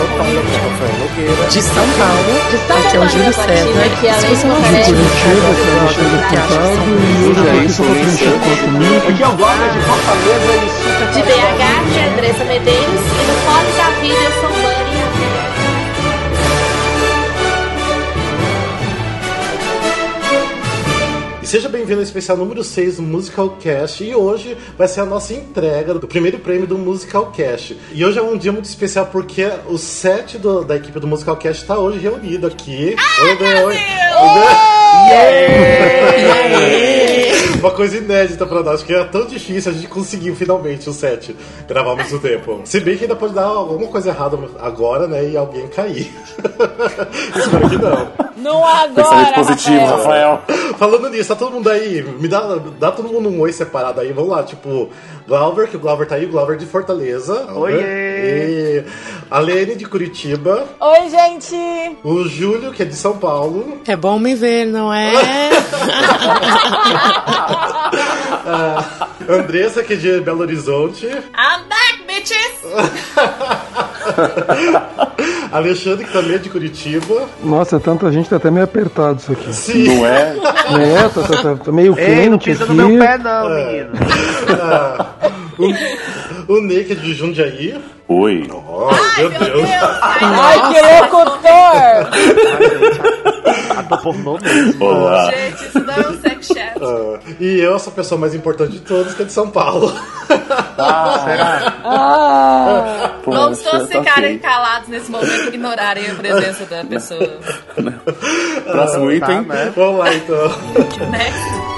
São Paulo, aqui é o Rafael Nogueira. De São Paulo, De aqui é o Júlio César. Do não resto- viu, Curitiba, que é o Alexandre e hoje tô aqui. Aqui é o Glauber de Fortaleza e super De BH, que é Andressa Medeiros. E no Fora da Vida, eu sou seja bem-vindo ao especial número 6 do Musical Cast. E hoje vai ser a nossa entrega do primeiro prêmio do Musical Cast. E hoje é um dia muito especial porque o set do- da equipe do Musical Cast está hoje reunido aqui. Oi, Dê, oi. Uma coisa inédita pra nós, porque é tão difícil a gente conseguiu finalmente o set gravar ao mesmo tempo. Se bem que ainda pode dar alguma coisa errada agora, né? E alguém cair. Espero que não. Não agora, Pensamento positivo, Rafael. Rafael. Falando nisso, tá todo mundo aí? Me dá, dá todo mundo um oi separado aí. Vamos lá, tipo, Glauber, que o Glauber tá aí, o Glauber de Fortaleza. Oiê! E a Lene de Curitiba. Oi, gente! O Júlio, que é de São Paulo. É bom me ver, não é? A Andressa, que é de Belo Horizonte. I'm back, bitches! Alexandre, que também é de Curitiba. Nossa, tanta gente, tá até meio apertado isso aqui. Sim. Não é? É, tá, tá, tá, tá meio Ei, não quente pisa aqui. no meu pé não, menino. O, o Ney, que é de Jundiaí. Oi. Oh, meu Deus. Ai, que locutor! Ator pornô mesmo. Olá. Gente, isso não é um sex chat. Ah, e eu, essa pessoa mais importante de todos, que é de São Paulo. Será? Ah, Vamos todos tá ficarem calados nesse momento e ignorarem a presença da pessoa. Próximo Tá, item. né? Vamos lá, então. Next.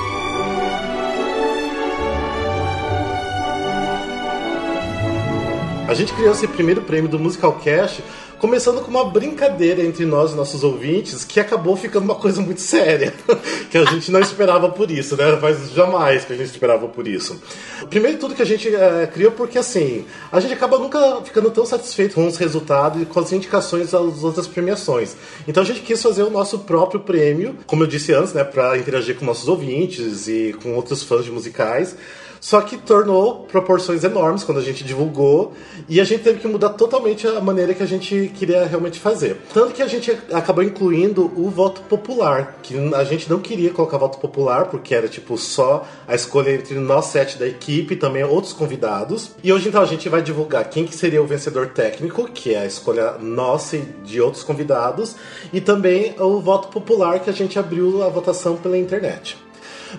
A gente criou esse primeiro prêmio do Musical Cast começando com uma brincadeira entre nós e nossos ouvintes que acabou ficando uma coisa muito séria. que a gente não esperava por isso, né? Mas jamais que a gente esperava por isso. Primeiro tudo que a gente eh, criou porque assim, a gente acaba nunca ficando tão satisfeito com os resultados e com as indicações das outras premiações. Então a gente quis fazer o nosso próprio prêmio, como eu disse antes, né, para interagir com nossos ouvintes e com outros fãs de musicais. Só que tornou proporções enormes quando a gente divulgou e a gente teve que mudar totalmente a maneira que a gente queria realmente fazer. Tanto que a gente acabou incluindo o voto popular, que a gente não queria colocar voto popular porque era tipo só a escolha entre nós sete da equipe e também outros convidados. E hoje então a gente vai divulgar quem que seria o vencedor técnico, que é a escolha nossa e de outros convidados, e também o voto popular que a gente abriu a votação pela internet.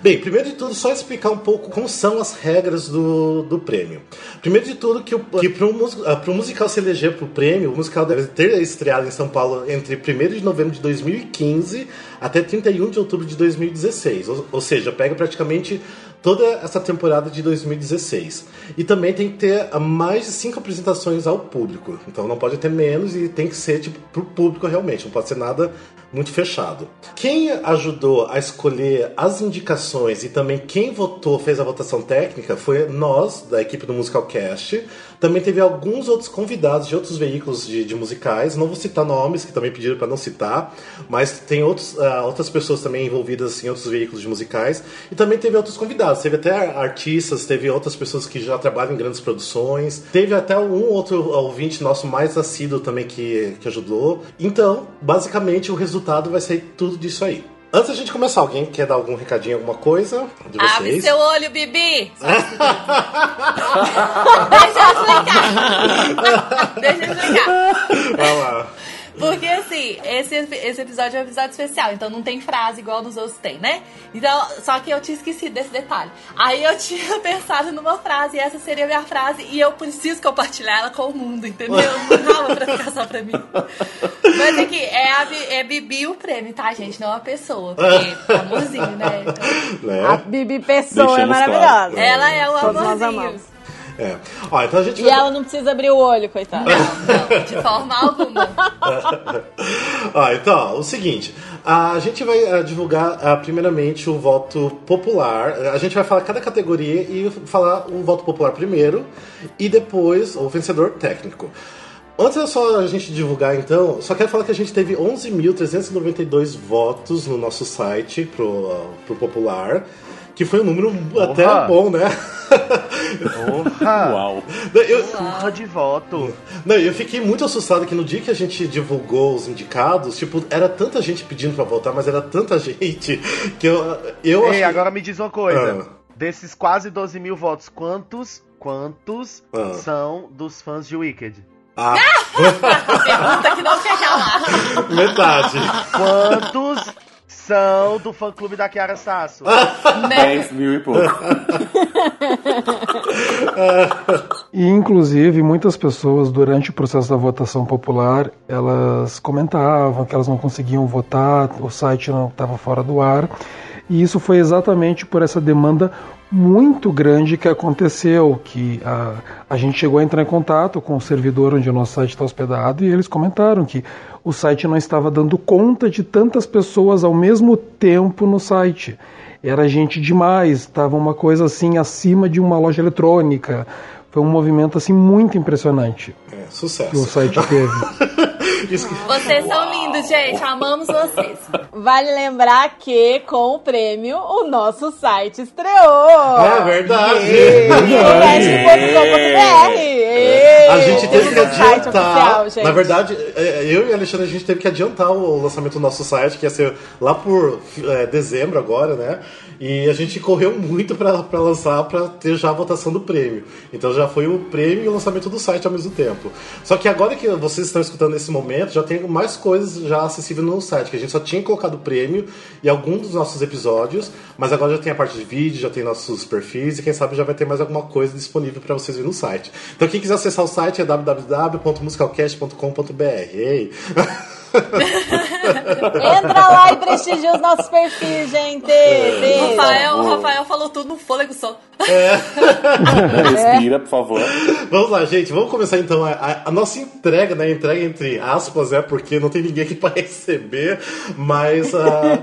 Bem, primeiro de tudo, só explicar um pouco como são as regras do, do prêmio. Primeiro de tudo, que, o- que para o musical se eleger para o prêmio, o musical deve ter estreado em São Paulo entre 1 de novembro de 2015 até 31 de outubro de 2016. Ou, ou seja, pega praticamente toda essa temporada de 2016. E também tem que ter mais de cinco apresentações ao público. Então não pode ter menos e tem que ser tipo pro público realmente, não pode ser nada muito fechado. Quem ajudou a escolher as indicações e também quem votou, fez a votação técnica, foi nós, da equipe do Musical Cast. Também teve alguns outros convidados de outros veículos de, de musicais. Não vou citar nomes, que também pediram para não citar, mas tem outros, ah, outras pessoas também envolvidas em outros veículos de musicais. E também teve outros convidados. Teve até artistas, teve outras pessoas que já trabalham em grandes produções. Teve até um outro ouvinte nosso mais assíduo também que, que ajudou. Então, basicamente, o resultado vai ser tudo disso aí. Antes da gente começar, alguém quer dar algum recadinho, alguma coisa de vocês? Abre seu olho, Bibi! Deixa eu explicar. Deixa eu explicar. Vai lá. Porque assim, esse, esse episódio é um episódio especial, então não tem frase igual nos outros tem, né? Então, só que eu tinha esquecido desse detalhe. Aí eu tinha pensado numa frase, e essa seria a minha frase, e eu preciso compartilhar ela com o mundo, entendeu? Não dava pra ficar só pra mim. Mas aqui, é, a, Bi- é Bibi o prêmio, tá, gente? Não a pessoa, porque amorzinho, né? Então, Né? a Bibi Pessoa é Deixamos maravilhosa. claro. ela é o Todos nós amorzinho. É. Ó, então a gente E vai... ela não precisa abrir o olho, coitada. Não, não, de forma alguma. Ó, então, o seguinte, a gente vai ah, divulgar ah, primeiramente o voto popular. A gente vai falar cada categoria e falar o voto popular primeiro e depois o vencedor técnico. Antes é só a gente divulgar, então, só quero falar que a gente teve 11.392 votos no nosso site pro, pro Popular, que foi um número até bom, né? Porra! Uau. Eu, Porra de voto. não, eu fiquei muito assustado que no dia que a gente divulgou os indicados, tipo, era tanta gente pedindo pra votar, mas era tanta gente que eu, eu Ei, achei- agora me diz uma coisa. Ah. Desses quase 12 mil votos, quantos, quantos Ah. são dos fãs de Wicked? Ah, Pergunta que não quer calar. metade. Quantos são do fã clube da Kiara Sasso? Né? 10 mil e pouco. E, inclusive, muitas pessoas, durante o processo da votação popular, elas comentavam que elas não conseguiam votar, o site não estava fora do ar. E isso foi exatamente por essa demanda muito grande que aconteceu, que a, a gente chegou a entrar em contato com o servidor onde o nosso site está hospedado e eles comentaram que o site não estava dando conta de tantas pessoas ao mesmo tempo no site. Era gente demais, estava uma coisa assim acima de uma loja eletrônica. Foi um movimento assim muito impressionante É, que o sucesso. site teve. Vocês são lindos, gente. Amamos vocês. Vale lembrar que com o prêmio o nosso site estreou. É verdade. Podcast.com.br. A gente teve que site adiantar. oficial. Na verdade, é, eu e a Alexandre, a gente teve que adiantar o lançamento do nosso site, que ia ser lá por é, dezembro agora, né? E a gente correu muito pra lançar, pra ter já a votação do prêmio. Então já foi o prêmio e o lançamento do site ao mesmo tempo. Só que agora que vocês estão escutando nesse momento, já tem mais coisas já acessíveis no site, que a gente só tinha colocado o prêmio e alguns dos nossos episódios, mas agora já tem a parte de vídeo, já tem nossos perfis e quem sabe já vai ter mais alguma coisa disponível para vocês verem no site. Então quem quiser acessar o site é www.musicalcast.com.br. Ei. Entra lá e prestigia os nossos perfis, gente. Beijo. Rafael, o Rafael falou tudo no fôlego só. Respira, por favor. Vamos lá, gente. Vamos começar então a, a- a nossa entrega, né? Entrega entre aspas, é porque não tem ninguém aqui para receber, mas. ah,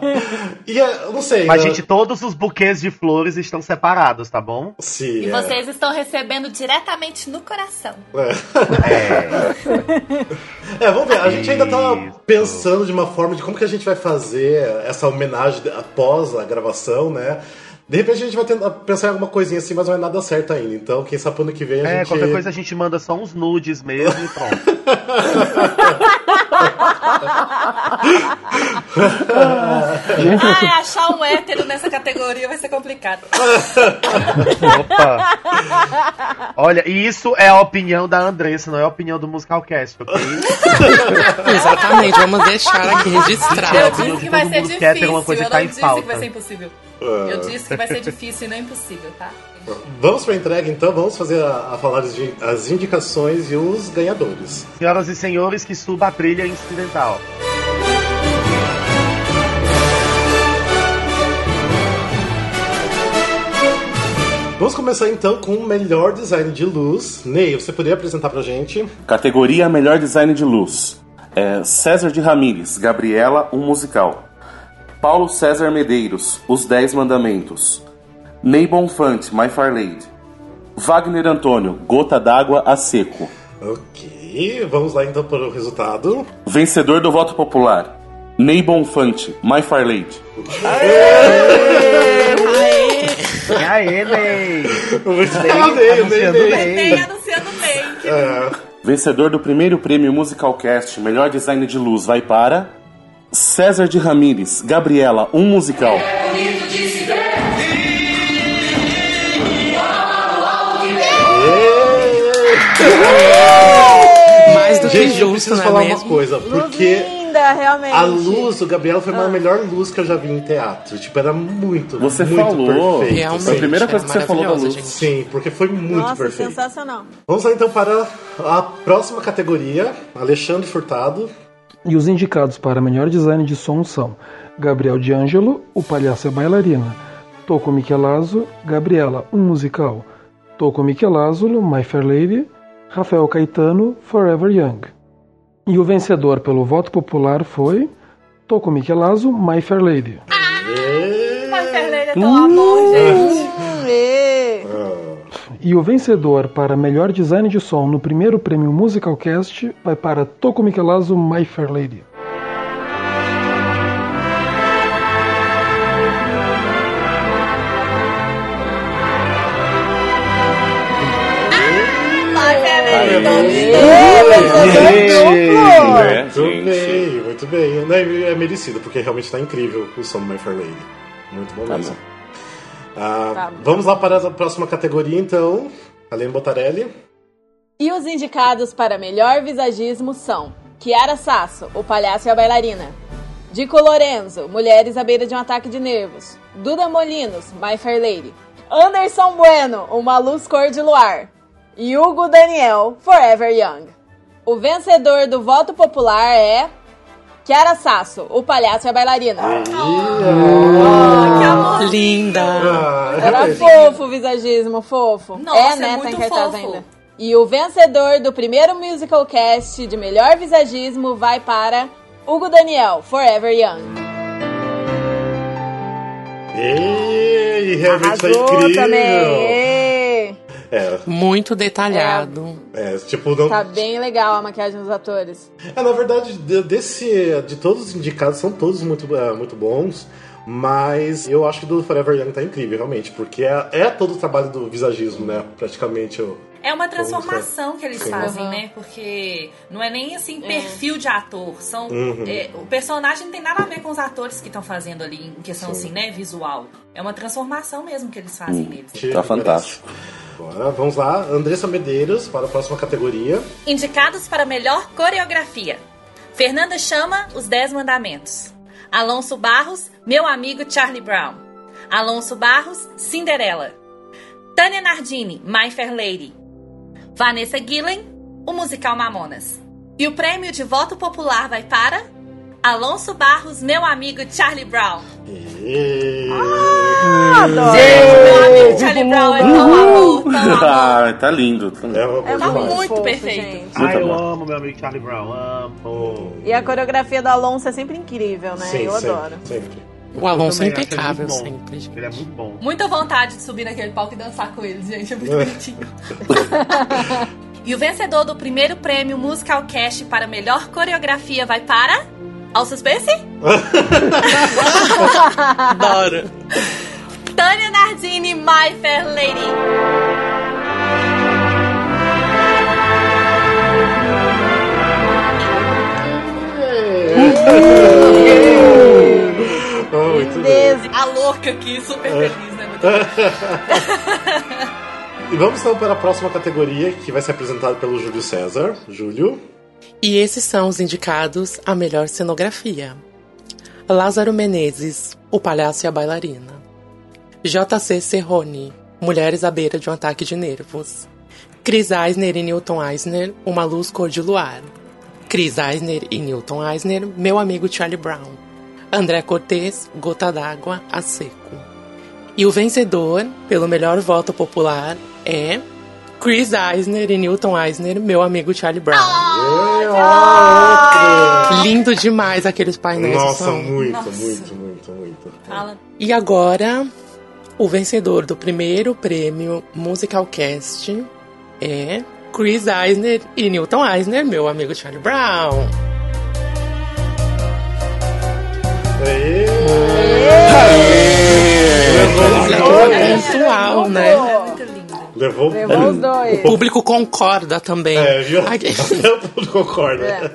e eu não sei. Mas, né? gente, todos os buquês de flores estão separados, tá bom? Sim, E é. vocês estão recebendo diretamente no coração. É, vamos ver. A gente ainda tá. Pensando de uma forma de como que a gente vai fazer essa homenagem após a gravação, né? De repente a gente vai tentar pensar em alguma coisinha assim, mas não é nada certo ainda. Então, quem sabe ano que vem a É, gente. qualquer coisa a gente manda só uns nudes mesmo e pronto. Ai, achar um hétero nessa categoria vai ser complicado. Opa! Olha, e isso é a opinião da Andressa, não é a opinião do Musicalcast, ok? Exatamente, vamos deixar aqui Eu registrado. disse que vai ser quer ter difícil. uma coisa Eu tá não em disse que vai ser impossível. Eu disse que vai ser difícil e não impossível, tá? Vamos pra entrega então, vamos fazer a, a falar as, in- as indicações e os ganhadores. Senhoras e senhores, que suba a trilha incidental. Vamos começar então com o melhor design de luz. Ney, você poderia apresentar pra gente? Categoria Melhor Design de Luz. É, César de Ramírez, Gabriela, um musical. Paulo César Medeiros, Os Dez Mandamentos. Ney Bonfante, My Fair Lady. Wagner Antônio, Gota d'Água a Seco. Ok, vamos lá então para o resultado. Vencedor do voto popular. Ney Bonfante, My Fair Lady. E aí, Ney? Ney, Ney, Ney. Ney. Tem anunciando que- Vencedor do primeiro prêmio Musicalcast Melhor Design de Luz vai para César de Ramírez, Gabriela, um musical. Mais do que Gente, eu justo, preciso não é falar mesmo? uma coisa, porque linda, realmente. a luz do Gabriel foi a melhor luz que eu já vi em teatro. Tipo, era muito, Você muito falou. perfeito. Realmente, Foi a primeira coisa que você falou da luz. gente. Sim, porque foi muito Nossa, perfeito. sensacional. Vamos lá então para a próxima categoria, Alexandre Furtado. E os indicados para melhor design de som são Gabriel D'Angelo, O Palhaço é Bailarina, Toco Michelazzo, Gabriela, um musical, Toco Michelazzo, My Fair Lady, Rafael Caetano, Forever Young. E o vencedor pelo voto popular foi Toco Michelazzo, My Fair Lady. Mas Fernanda é tão amor, gente. E- o vencedor para melhor design de som no primeiro prêmio Musicalcast vai para Toko Michelazzo My Fair Lady. É, Muito bem, muito bem. Né, É merecido, porque realmente tá incrível o som do My Fair Lady. Muito bom Tá mesmo. bom. Ah, Tá vamos lá para a próxima categoria, então. Aline Botarelli. E os indicados para melhor visagismo são Chiara Sasso, o palhaço e a bailarina. Dico Lorenzo, Mulheres à beira de um ataque de nervos. Duda Molinos, My Fair Lady. Anderson Bueno, Uma luz cor de luar. E Hugo Daniel, Forever Young. O vencedor do voto popular é Chiara Sasso, o palhaço e a bailarina. Que amor. Linda! Ah, Era realmente. fofo o visagismo, fofo. Nossa, é, é né? muito tá em fofo. ainda. E o vencedor do primeiro musical cast de melhor visagismo vai para Hugo Daniel, Forever Young. Ei, realmente tá Arrasou incrível. também. É, Muito detalhado. é, tipo, não. Tá bem legal a maquiagem dos atores. É, na verdade, de- desse, de todos os indicados, são todos muito, é, muito bons. Mas eu acho que do Forever Young tá incrível, realmente, porque é, é todo o trabalho do visagismo, né? Praticamente. o- É uma transformação que eles Sim. fazem, Uhum. né? Porque não é nem assim perfil de ator. São Uhum. é, o personagem não tem nada a ver com os atores que estão fazendo ali em questão Sim. assim, né, visual. É uma transformação mesmo que eles fazem neles. Tá fantástico. Agora, vamos lá, Andressa Medeiros para a próxima categoria. Indicados para melhor coreografia: Fernanda Chama, Os Dez Mandamentos. Alonso Barros, Meu Amigo Charlie Brown. Alonso Barros, Cinderela. Tânia Nardini, My Fair Lady. Vanessa Gillen, O Musical Mamonas. E o prêmio de voto popular vai para Alonso Barros, Meu Amigo Charlie Brown. E... Gente, meu amigo Charlie Brown é tão amor, tão amor. Ah, tá lindo. Tá lindo. É É Tá muito fofo, perfeito. gente. Ai, eu bom. amo meu amigo Charlie Brown, amo. E a coreografia do Alonso é sempre incrível, né? Sim, Eu sempre, adoro. Sempre. O Alonso é ele impecável muito bom. sempre. Ele é muito bom. Muita vontade de subir naquele palco e dançar com eles, gente. É muito bonitinho. e o vencedor do primeiro prêmio Musical Cast para melhor coreografia vai para. Ao suspense? Adoro. Tânia Nardini, My Fair Lady. Oh, muito bem. Lindeza. A louca aqui, super feliz, né? Muito E vamos então para a próxima categoria, que vai ser apresentada pelo Júlio César. Júlio. E esses são os indicados à melhor cenografia: Lázaro Menezes, O Palhaço e a Bailarina. J.C. Serrone, Mulheres à Beira de um Ataque de Nervos. Chris Eisner e Newton Eisner, Uma Luz Cor de Luar. Chris Eisner e Newton Eisner, Meu Amigo Charlie Brown. André Cortez, Gota d'Água, a Seco. E o vencedor, pelo melhor voto popular, é Chris Eisner e Newton Eisner, Meu Amigo Charlie Brown. Lindo demais aqueles painéis. Nossa, são. muito, Nossa. muito, muito, muito. Fala. E agora, o vencedor do primeiro prêmio Musical Cast é Chris Eisner e Newton Eisner, meu amigo Charlie Brown. Aê! Olha que pontual, né? Muito lindo. Levou, Levou os O dois. público concorda também. É, viu? O público concorda. É.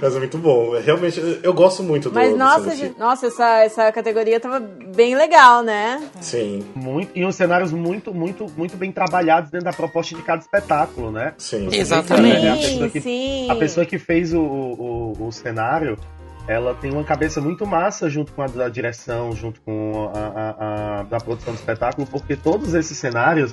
Mas é muito bom. Realmente, eu gosto muito do Mas nossa, gente, nossa essa, essa categoria tava bem legal, né? Sim, Muito, e uns cenários muito, muito, muito bem trabalhados dentro da proposta de cada espetáculo, né? sim. Exatamente. A pessoa que- sim. A pessoa que fez o, o, o cenário, ela tem uma cabeça muito massa junto com a da direção, junto com a, a, a- da produção do espetáculo, porque todos esses cenários,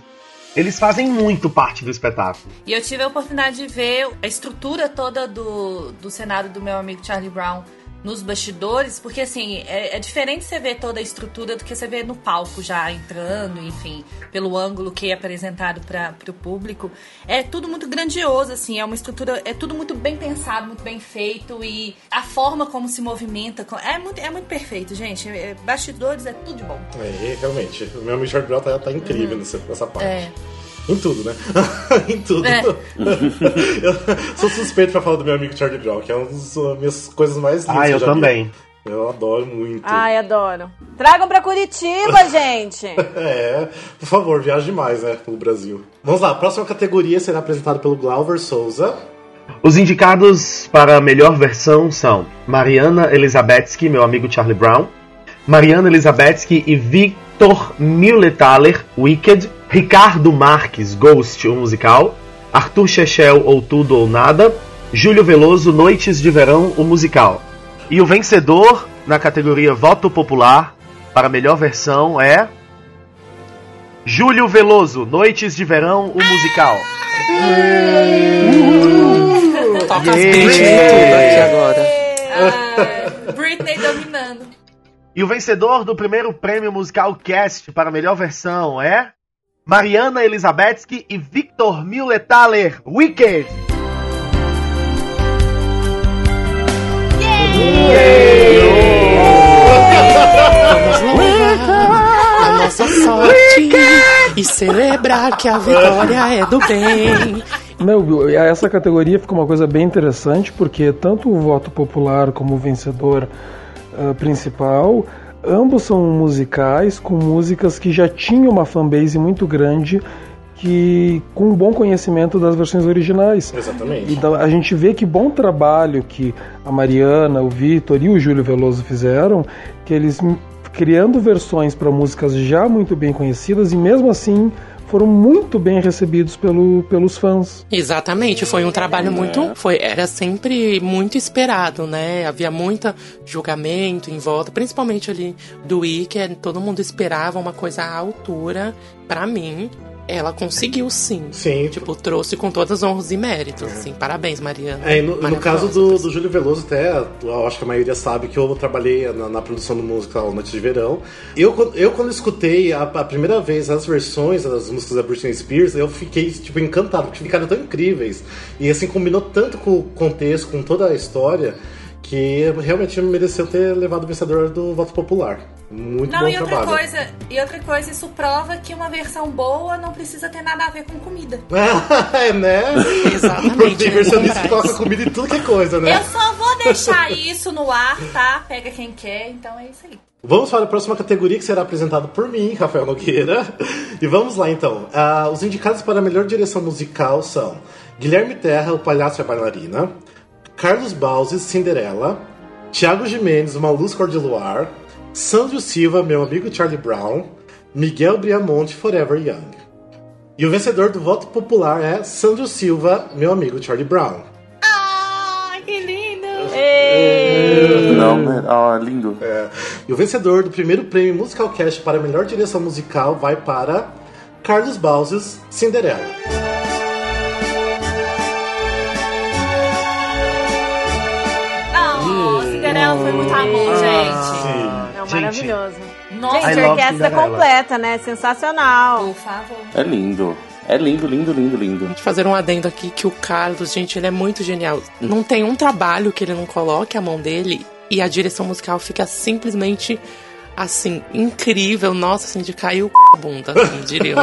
eles fazem muito parte do espetáculo. E eu tive a oportunidade de ver a estrutura toda do, do cenário do meu amigo Charlie Brown nos bastidores, porque assim, é, é diferente você ver toda a estrutura do que você vê no palco já entrando, enfim, pelo ângulo que é apresentado para o público. É tudo muito grandioso, assim, é uma estrutura, é tudo muito bem pensado, muito bem feito e a forma como se movimenta, é muito, é muito perfeito, gente. É- bastidores é tudo de bom. É, realmente. O meu amigo Charlie Brown tá, tá incrível nessa, nessa parte. É. Em tudo, né? em tudo. É. eu sou suspeito pra falar do meu amigo Charlie Brown, que é uma das minhas coisas mais lindas. Ah, que eu já vi. também. Eu adoro muito. Ai, adoro. Tragam pra Curitiba, gente. É, por favor, viaje mais, né, pro Brasil. Vamos lá, a próxima categoria será apresentada pelo Glauber Souza. Os indicados para a melhor versão são Mariana Elizabetsky, meu amigo Charlie Brown, Mariana Elizabetsky e Victor Mulethaler, Wicked, Ricardo Marques, Ghost, o musical, Arthur Chechel, ou Tudo ou Nada, Júlio Veloso, Noites de Verão, o musical. E o vencedor na categoria Voto Popular para a melhor versão é Júlio Veloso, Noites de Verão, o musical. Toca as Yeah. Tudo aqui agora. Ah, Britney dominando. E o vencedor do primeiro prêmio musical Cast para a melhor versão é Mariana Elizabetsky e Victor Mulethaler, Wicked. A nossa sorte e celebrar que a vitória é do bem. Meu, essa categoria fica uma coisa bem interessante, porque tanto o voto popular como o vencedor ah, principal, ambos são musicais com músicas que já tinham uma fanbase muito grande, que com um bom conhecimento das versões originais. Exatamente. Então a gente vê que bom trabalho que a Mariana, o Vitor e o Júlio Veloso fizeram, que eles criando versões para músicas já muito bem conhecidas e mesmo assim foram muito bem recebidos pelo, pelos fãs. Exatamente, foi um trabalho muito. Foi, era sempre muito esperado, né? Havia muito julgamento em volta, principalmente ali do Wicked. Todo mundo esperava uma coisa à altura. Pra mim, ela conseguiu sim. Sim. Tipo, trouxe com todas as honras e méritos. Assim. Parabéns, Mariana. É, no, no caso do, do Júlio Veloso, até, eu acho que a maioria sabe que eu trabalhei na, na produção do musical Noite de Verão. Eu, quando- eu quando escutei a, a primeira vez as versões das músicas da Britney Spears, eu fiquei, tipo, encantado, porque ficaram tão incríveis. E, assim, combinou tanto com o contexto, com toda a história, que realmente mereceu ter levado o vencedor do voto popular. Muito Não, bom e outra trabalho. coisa, e outra coisa, isso prova que uma versão boa não precisa ter nada a ver com comida. é, né? Exatamente, Porque tem versionista que coloca comida em tudo que é coisa, né? Eu só vou deixar isso no ar, tá? Pega quem quer, então é isso aí. Vamos para a próxima categoria que será apresentada por mim, Rafael Nogueira. E vamos lá então. Ah, os indicados para a melhor direção musical são Guilherme Terra, O Palhaço e a Bailarina, Carlos Bauses, Cinderela, Thiago Jimenez, Uma Luz Cor de Luar, Sandro Silva, Meu Amigo Charlie Brown, Miguel Briamonte, Forever Young. E o vencedor do voto popular é Sandro Silva, Meu Amigo Charlie Brown. Ah, que lindo! Não, né? Ah, lindo. É. E o vencedor do primeiro prêmio Musical Cast para a melhor direção musical vai para Carlos Bauses, Cinderela. Não, Cinderela foi muito amor, gente. Sim. É Gente, maravilhoso. Nossa, Gente, orquestra Cinderella. completa, né? Sensacional. por favor. É lindo. É lindo, lindo, lindo, lindo. Deixa eu fazer um adendo aqui que o Carlos, gente, ele é muito genial. Não tem um trabalho que ele não coloque a mão dele e a direção musical fica simplesmente assim, incrível. Nossa, assim, de cair o c... a bunda, assim, diriam.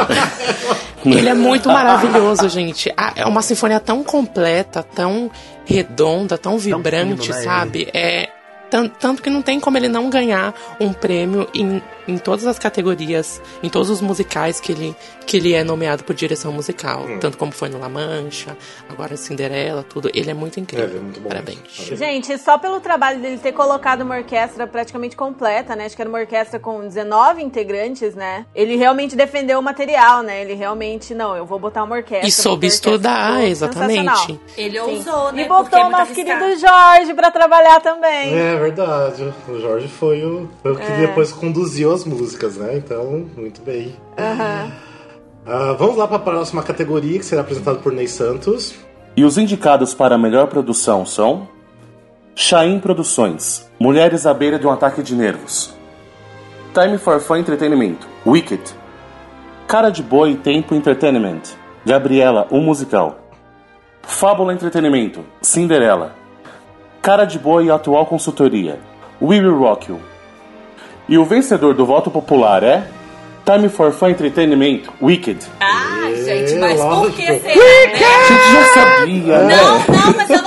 ele é muito maravilhoso, gente. Ah, É uma sinfonia tão completa, tão redonda, tão vibrante, fino, né, sabe? É. tan- Tanto que não tem como ele não ganhar um prêmio em, em todas as categorias, em todos os musicais que ele, que ele é nomeado por direção musical. Tanto como foi no La Mancha, agora Cinderela, tudo. Ele é muito incrível. É, é muito bom. Parabéns. Gente, só pelo trabalho dele ter colocado uma orquestra praticamente completa, né? Acho que era uma orquestra com 19 integrantes, né? Ele realmente defendeu o material, né? Ele realmente, não, eu vou botar uma orquestra. E soube orquestra estudar, ficou exatamente. Ele Sim. ousou, né? E é botou o nosso arriscado. querido Jorge pra trabalhar também. É verdade. O Jorge foi o, foi o que É. depois conduziu as músicas, né? Então, muito bem. Ah, vamos lá para a próxima categoria que será apresentada por Ney Santos. E os indicados para a melhor produção são Chain Produções, Mulheres à beira de um ataque de nervos. Time for Fun Entretenimento, Wicked. Cara de Boi Tempo Entertainment, Gabriela, um musical. Fábula Entretenimento, Cinderela. Cara de Boi Atual Consultoria, We Will Rock You. E o vencedor do voto popular é Time for Fun Entretenimento, Wicked. Ah, gente. Mas por lógico. que será, né? A gente já sabia, né? Não, não, mas eu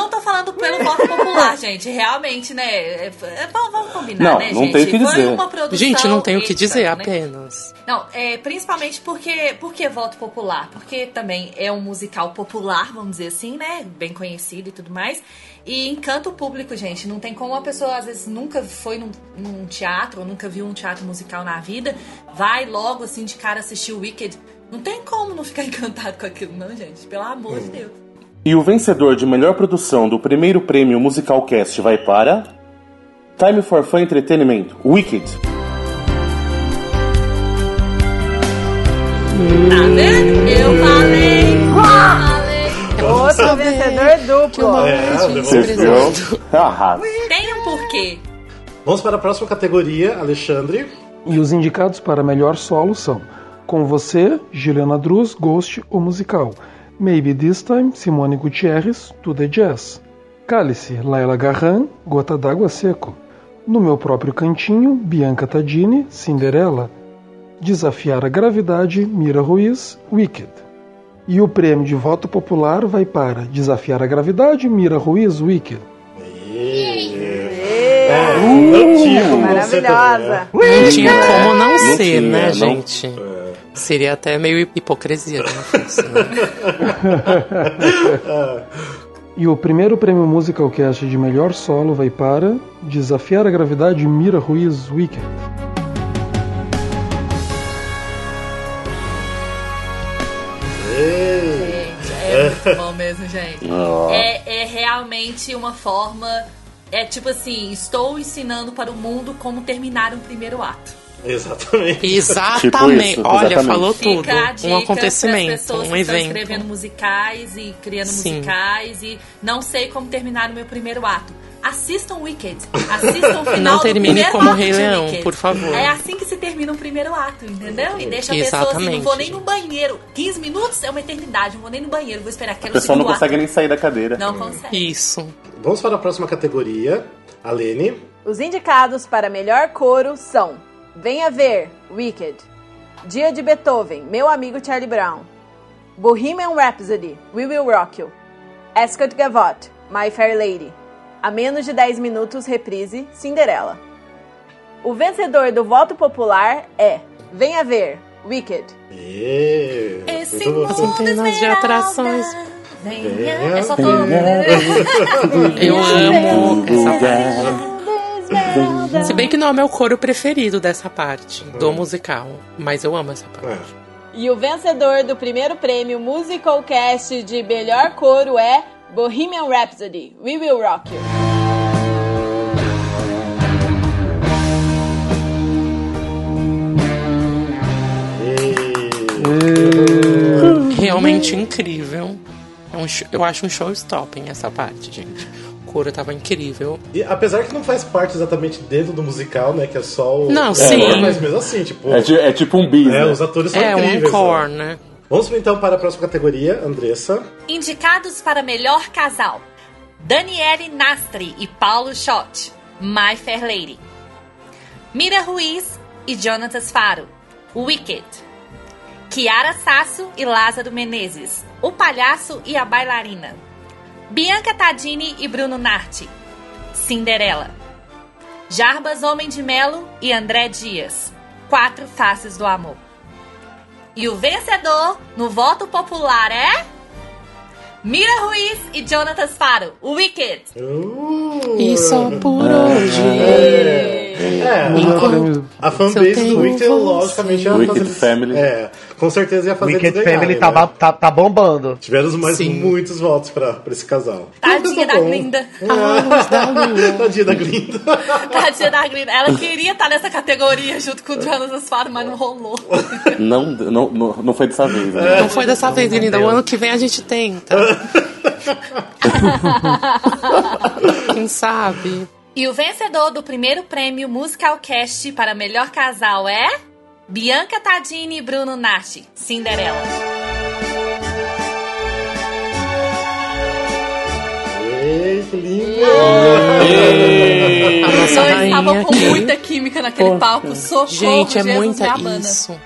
pelo voto popular, gente. Realmente, né? é- é- Vamos, vamos combinar, Não, né, não gente? tem o que Foi dizer. uma produção Gente, não tem o que dizer né? apenas. Não, é, principalmente porque, porque voto popular. Porque também é um musical popular, vamos dizer assim, né? Bem conhecido e tudo mais. E encanta o público, gente. Não tem como uma pessoa, às vezes, nunca foi num, num teatro, ou nunca viu um teatro musical na vida, vai logo, assim, de cara assistir o Wicked. Não tem como não ficar encantado com aquilo, não, gente. Pelo amor de Deus. E o vencedor de melhor produção do primeiro prêmio Musical Cast vai para. Time for Fun Entretenimento, Wicked. Tá vendo? Eu falei! Eu falei! Outro vencedor duplo. É, Você viu? Arrasa. Tem um porquê. Vamos para a próxima categoria, Alexandre. E os indicados para melhor solo são Com Você, Juliana Druz, Ghost, o musical. Maybe This Time, Simone Gutierrez, Tudo é Jazz. Cálice, Laila Garran, Gota d'Água Seco. No Meu Próprio Cantinho, Bianca Tadini, Cinderela. Desafiar a Gravidade, Mira Ruiz, Wicked. E o prêmio de voto popular vai para Desafiar a Gravidade, Mira Ruiz, Wicked. É, como não tinha como não, Não ser, tinha, né, não. gente? Seria até meio hipocrisia né? E o primeiro prêmio Musical Cast de melhor solo vai para Desafiar a Gravidade Mira Ruiz Wicked. Gente, é muito bom mesmo, gente. Ó. É, é realmente uma forma. É tipo assim, estou ensinando para o mundo como terminar um primeiro ato. Exatamente. Exatamente. Tipo isso, Olha, exatamente. falou Fica a tudo. dica Um acontecimento, um que estão evento. escrevendo musicais e criando Sim. musicais e não sei como terminar o meu primeiro ato. Assistam Wicked. Assistam o final Não termine como ato Rei Leão, Wicked. por favor. É assim que se termina um primeiro ato, entendeu? E deixa a pessoa assim, não vou nem no banheiro. 15 minutos é uma eternidade, não vou nem no banheiro, vou esperar A aquele pessoa não consegue ato. nem sair da cadeira. Não consegue. Isso. Vamos para a próxima categoria. Alene. Os indicados para melhor coro são Venha Ver, Wicked. Dia de Beethoven, Meu Amigo Charlie Brown. Bohemian Rhapsody, We Will Rock You. Ascot Gavotte, My Fair Lady. A menos de 10 minutos, reprise, Cinderela. O vencedor do voto popular é Venha Ver, Wicked. E... Esse mundo Centenas de atrações. Venha. Venha, É só tô... Eu amo essa Esmeralda. Se bem que não é o meu coro preferido dessa parte do musical. Mas eu amo essa parte. É. E o vencedor do primeiro prêmio Musical Cast de melhor coro é Bohemian Rhapsody, We Will Rock You. Realmente incrível. É um show- eu acho um showstopping essa parte, gente. Coro tava incrível. E apesar que não faz parte exatamente dentro do musical, né? Que é só o. Não, o sim. ator, Mas mesmo assim, tipo. É, é tipo um bis, é, né? os atores são É um incríveis. encore, né? né? Vamos então para a próxima categoria, Andressa. Indicados para melhor casal: Daniele Nastri e Paulo Schott, My Fair Lady. Mira Ruiz e Jonatas Faro, Wicked. Kiara Sasso e Lázaro Menezes, O Palhaço e a Bailarina. Bianca Tadini e Bruno Narti, Cinderela. Jarbas Homem de Melo e André Dias, Quatro Faces do Amor. E o vencedor no voto popular é. Mira Ruiz e Jonatas Faro, Wicked. Uh, E só por hoje. É, Enquanto- a, a fanbase do Wicked, logicamente, ia Wicked fazer- Family. É, com certeza ia fazer Wicked Family tá, né? tá, tá bombando. Tivemos mais Sim. muitos votos pra, pra esse casal. Tadinha Tá da. Glinda. Tadinha da Glinda. Tadinha da Glinda. Ela queria estar nessa categoria junto com o Jonas Faro, mas não rolou. Não, não, não, não foi dessa vez, né? Não foi dessa vez, linda. O ano que vem a gente tenta. Quem sabe? E o vencedor do primeiro prêmio Musical Cast para melhor casal é. Bianca Tadini e Bruno Nashi, Cinderela. Ei, que lindo! A nossa dois rainha estavam com muita química naquele Pô, palco. Socorro, Gente, é Jesus muita me abana. isso.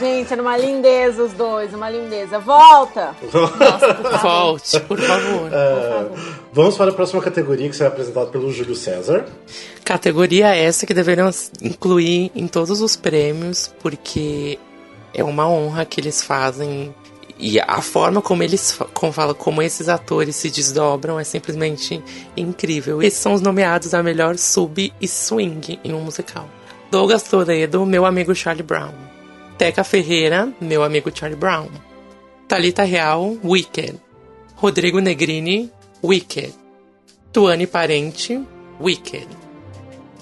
Gente, era uma lindeza os dois, uma lindeza. Volta! Nossa, por favor. Volte, por favor. É, vamos para a próxima categoria que será apresentada pelo Júlio César. Categoria essa que deveriam incluir em todos os prêmios, porque é uma honra que eles fazem. E a forma como eles como fala, como esses atores se desdobram é simplesmente incrível. Esses são os nomeados a melhor sub e swing em um musical. Douglas Toledo, meu amigo Charlie Brown. Teca Ferreira, meu amigo Charlie Brown. Talita Real, Wicked. Rodrigo Negrini, Wicked. Tuane Parente, Wicked.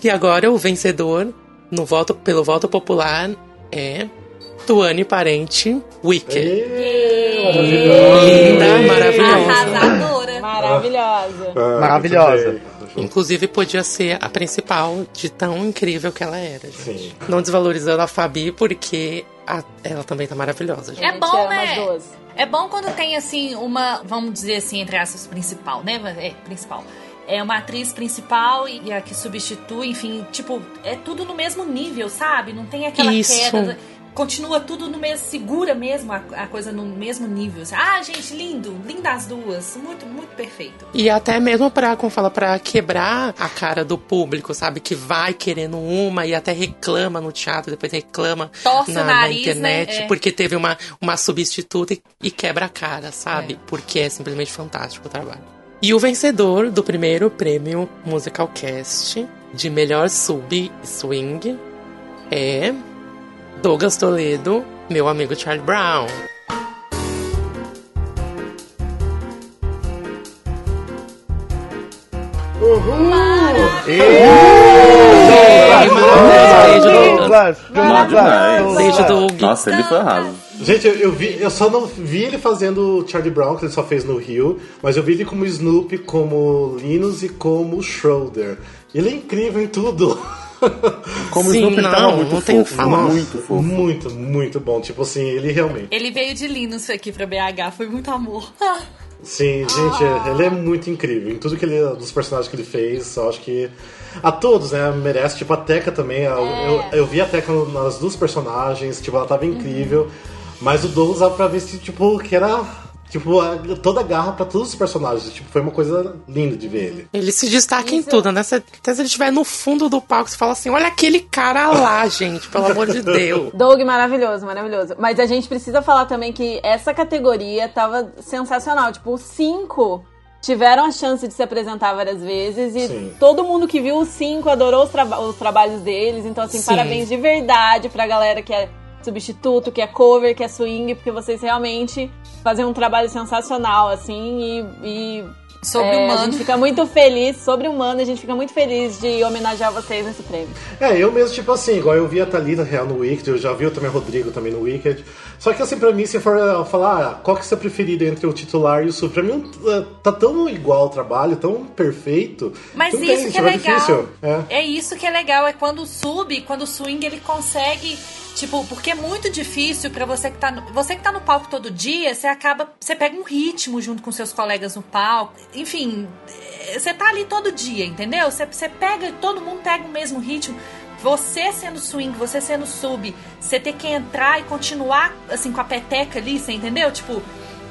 E agora o vencedor no voto, pelo voto popular é Tuane Parente, Wicked. Linda, maravilhosa. Arrasadora. Maravilhosa. Ah, Maravilhosa. Inclusive podia ser a principal de tão incrível que ela era, gente. Sim. Não desvalorizando a Fabi, porque a- ela também tá maravilhosa, gente. É bom, ama né? as duas. É bom quando tem, assim, uma, vamos dizer assim, entre aspas, principal, né? É, principal. É uma atriz principal e a que substitui, enfim, tipo, é tudo no mesmo nível, sabe? Não tem aquela Isso. queda. Continua tudo no mesmo, segura mesmo a, a coisa no mesmo nível. Ah, gente, lindo, linda as duas. Muito, muito perfeito. E até mesmo pra, como fala, pra quebrar a cara do público, sabe? Que vai querendo uma e até reclama no teatro, depois reclama Torce na, o na nariz, internet, né? É. porque teve uma, uma substituta e, e quebra a cara, sabe? Porque é simplesmente fantástico o trabalho. E o vencedor do primeiro prêmio Musical Cast de melhor sub swing é Douglas Toledo, meu amigo Charlie Brown. Beijo, Douglas. Douglas. Beijo, Doug. Nossa, ele foi arraso. Gente, eu, eu vi, eu só não vi ele fazendo o Charlie Brown, que ele só fez no Rio, mas eu vi ele como Snoopy, como Linus e como Schroeder. Ele é incrível em tudo. Como Sim, o Snoopy não, tava muito não fofo, falar. muito fofo. Muito, muito bom. Tipo assim, ele realmente. Ele veio de Linus aqui pra BH, foi muito amor. Ah, Sim, gente, ele é muito incrível. Em tudo que ele. dos personagens que ele fez, eu acho que. A todos, né? Merece. Tipo, a Teca também. Eu, eu, eu vi a Teca nas duas personagens, tipo, ela tava incrível. Mas o Douglas dava pra ver se, tipo, que era. Tipo, a- toda a garra pra todos os personagens. Tipo, foi uma coisa linda de ver ele. Ele se destaca em Isso. tudo, né? Cê- Até se ele estiver no fundo do palco, você fala assim: olha aquele cara lá, gente, pelo amor de Deus. Doug, maravilhoso, maravilhoso. Mas a gente precisa falar também que essa categoria tava sensacional. Tipo, os cinco tiveram a chance de se apresentar várias vezes e Sim. todo mundo que viu os cinco adorou os, traba- os trabalhos deles. Então, assim, Sim. parabéns de verdade pra galera que é substituto, que é cover, que é swing, porque vocês realmente fazem um trabalho sensacional, assim, e. e Sobre é, A humano. gente fica muito feliz, sobre humano, a gente fica muito feliz de homenagear vocês nesse prêmio. É, eu mesmo, tipo assim, igual eu vi a Thalita real no Wicked, eu já vi também o Rodrigo também no Wicked. Só que assim, pra mim, se for falar ah, qual que é o seu preferido entre o titular e o sub, pra mim eh, tá tão igual o trabalho, tão perfeito. Mas isso tem, que é tipo, legal. difícil. É. É isso que é legal, é quando o sub, quando o swing ele consegue, tipo, porque é muito difícil pra você que tá no, você que tá no palco todo dia, você acaba, você pega um ritmo junto com seus colegas no palco. Enfim, eh, você tá ali todo dia, entendeu? Você, você pega, todo mundo pega o mesmo ritmo. Você sendo swing, você sendo sub, você ter que entrar e continuar assim com a peteca ali, você entendeu? Tipo,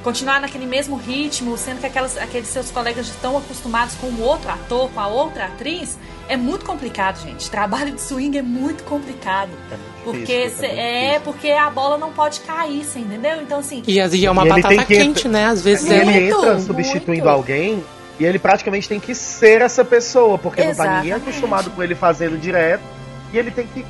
continuar naquele mesmo ritmo, sendo que aquelas, aqueles seus colegas estão acostumados com o outro ator, com a outra atriz, é muito complicado, gente. Trabalho de swing é muito complicado. porque difícil, é muito é, porque a bola não pode cair, você entendeu? Então, assim, E, e é uma E ele batata que quente, né? Às vezes E é ele Muito, entra muito. substituindo alguém e ele praticamente tem que ser essa pessoa, porque não tá ninguém Exatamente. acostumado com ele fazendo direto. E ele tem que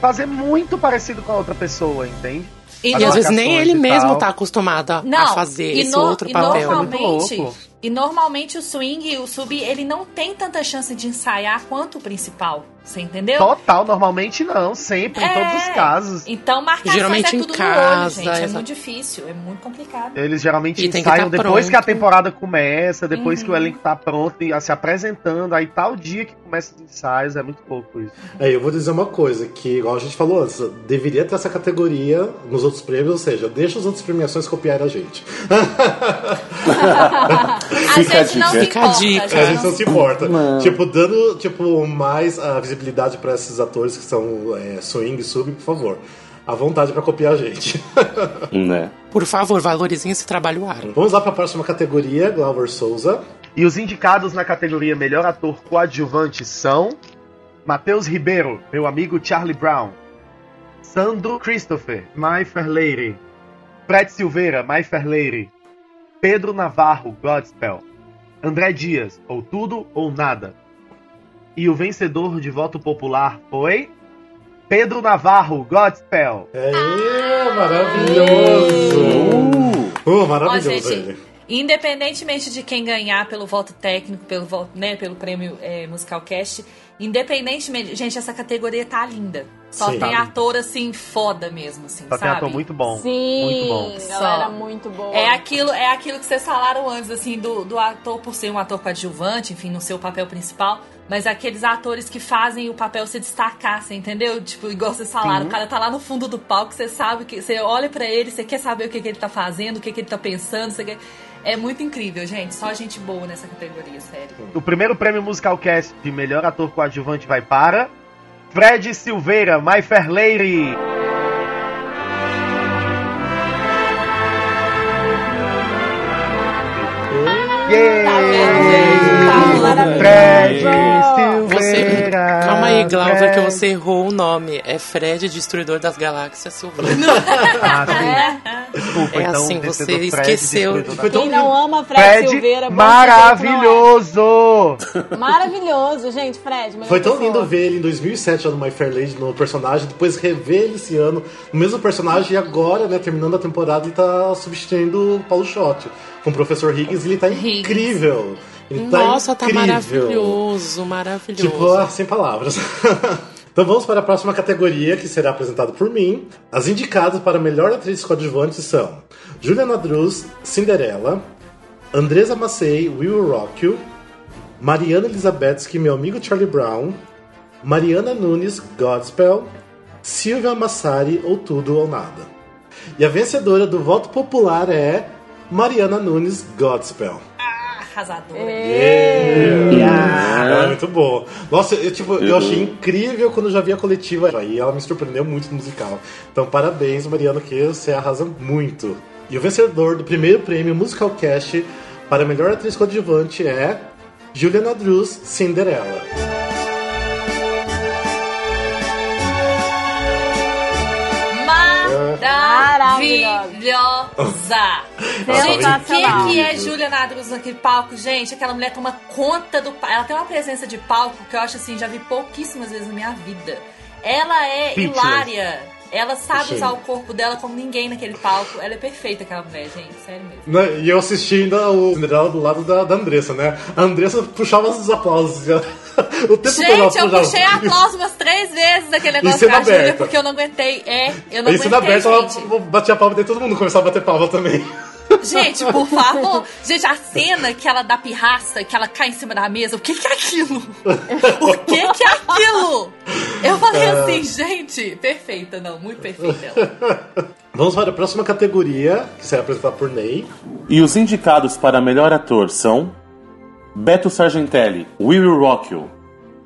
fazer muito parecido com a outra pessoa, entende? E E às vezes nem ele mesmo tá acostumado a, Não, a fazer esse no- outro e papel. normal- Normalmente, Muito louco. e normalmente o swing, o sub, ele não tem tanta chance de ensaiar quanto o principal. Você entendeu? Total, normalmente não, sempre, em todos os casos. Então marcações Geralmente é em tudo casa, no olho, gente. É exato. muito difícil, é muito complicado. Eles geralmente E tem que ensaiam tá depois que a pronto. temporada começa, depois Uhum. que o elenco tá pronto e se apresentando, aí tal dia que começa os ensaios, é muito pouco isso. Aí eu vou dizer uma coisa, que igual a gente falou antes, deveria ter essa categoria nos outros prêmios, ou seja, deixa as outras premiações copiar a gente. A Fica a gente não dica. se Fica a importa, a gente não se importa. Tipo, dando tipo, mais a visibilidade pra esses atores que são é, swing e sub, por favor. À vontade pra copiar a gente. Né? Por favor, valorizem esse trabalho árduo. Vamos lá pra próxima categoria, Glauber Souza. E os indicados na categoria Melhor Ator Coadjuvante são Matheus Ribeiro, meu amigo Charlie Brown, Sandro Christopher, My Fair Lady, Fred Silveira, My Fair Lady, Pedro Navarro, Godspell, André Dias, Ou Tudo ou Nada. E o vencedor de voto popular foi Pedro Navarro, Godspell. É, maravilhoso! Uh, Ó, maravilhoso gente, ele. independentemente de quem ganhar pelo voto técnico, pelo voto, né, pelo prêmio é, Musical Cast, independentemente, gente, essa categoria tá linda. Só Sim. tem ator assim foda mesmo, assim, Só tem sabe? ator muito bom. Sim, Muito bom. ela era Só. muito boa. É aquilo, é aquilo que vocês falaram antes, assim, do, do ator por ser um ator coadjuvante, enfim, no seu papel principal, mas aqueles atores que fazem o papel se destacar, você entendeu? Tipo, igual vocês falaram, o cara tá lá no fundo do palco, você sabe que. Você olha pra ele, você quer saber o que, que ele tá fazendo, o que, que ele tá pensando, você quer. É muito incrível, gente. Só gente boa nessa categoria, sério. O primeiro prêmio Musical Cast de melhor ator coadjuvante vai para Fred Silveira, My Fair Lady. Tá Yeah! Tá Fred. Você. Calma aí, Glauber, que você errou o nome. É Fred, Destruidor das Galáxias Silveira. Ah, sim. Desculpa, É então, assim, você Fred, esqueceu. destruidor da- Quem não ama Fred, Fred, Silveira, maravilhoso! é. Maravilhoso, gente, Fred. Foi tão pessoa. lindo ver ele em 2007 já no My Fair Lady, no personagem, depois rever ele esse ano no mesmo personagem e agora, né, terminando a temporada, ele tá substituindo o Paulo Schott com o Professor Higgins e ele tá Higgins. incrível. Ele Nossa, tá incrível. maravilhoso, maravilhoso. Tipo, ah, sem palavras. então vamos para a próxima categoria, que será apresentada por mim. As indicadas para melhor atriz coadjuvante são Juliana Druz, Cinderela, Andresa We Will Rock You, Mariana Elizabetsky, Meu Amigo Charlie Brown, Mariana Nunes, Godspell, Silvia Massari, Ou Tudo ou Nada. E a vencedora do voto popular é Mariana Nunes, Godspell. Arrasadora. Ela é muito boa. Nossa, eu, tipo, eu achei incrível quando eu já vi a coletiva aí. Ela me surpreendeu muito no musical. Então, parabéns, Mariana, que você arrasa muito. E o vencedor do primeiro prêmio Musical Cast para a melhor atriz coadjuvante é Juliana Drews, Cinderela. Maravilhosa! Gente, Sensacional. quem que é Julia Nadruz naquele palco? Gente, aquela mulher toma conta do palco. Ela tem uma presença de palco que eu acho assim, já vi pouquíssimas vezes na minha vida. Ela é Speechless. hilária. Ela sabe Sim. usar o corpo dela como ninguém naquele palco. Ela é perfeita, aquela mulher, gente. Sério mesmo. E eu assisti ainda o Cinderela do lado da, da Andressa, né? A Andressa puxava os aplausos. O tempo Gente, eu puxei aplauso umas três vezes daquele negócio cena da Júlia, porque eu não aguentei. É, eu não cena aguentei, aberta, gente. ela batia palma e todo mundo começava a bater palma também. Gente, por favor. Gente, a cena que ela dá pirraça, que ela cai em cima da mesa, o que que é aquilo? O que que é aquilo? Eu falei É. assim, gente, perfeita, não, muito perfeita ela. Vamos para a próxima categoria, que será apresentada por Ney. E os indicados para melhor ator são Beto Sargentelli, We Will Rock You,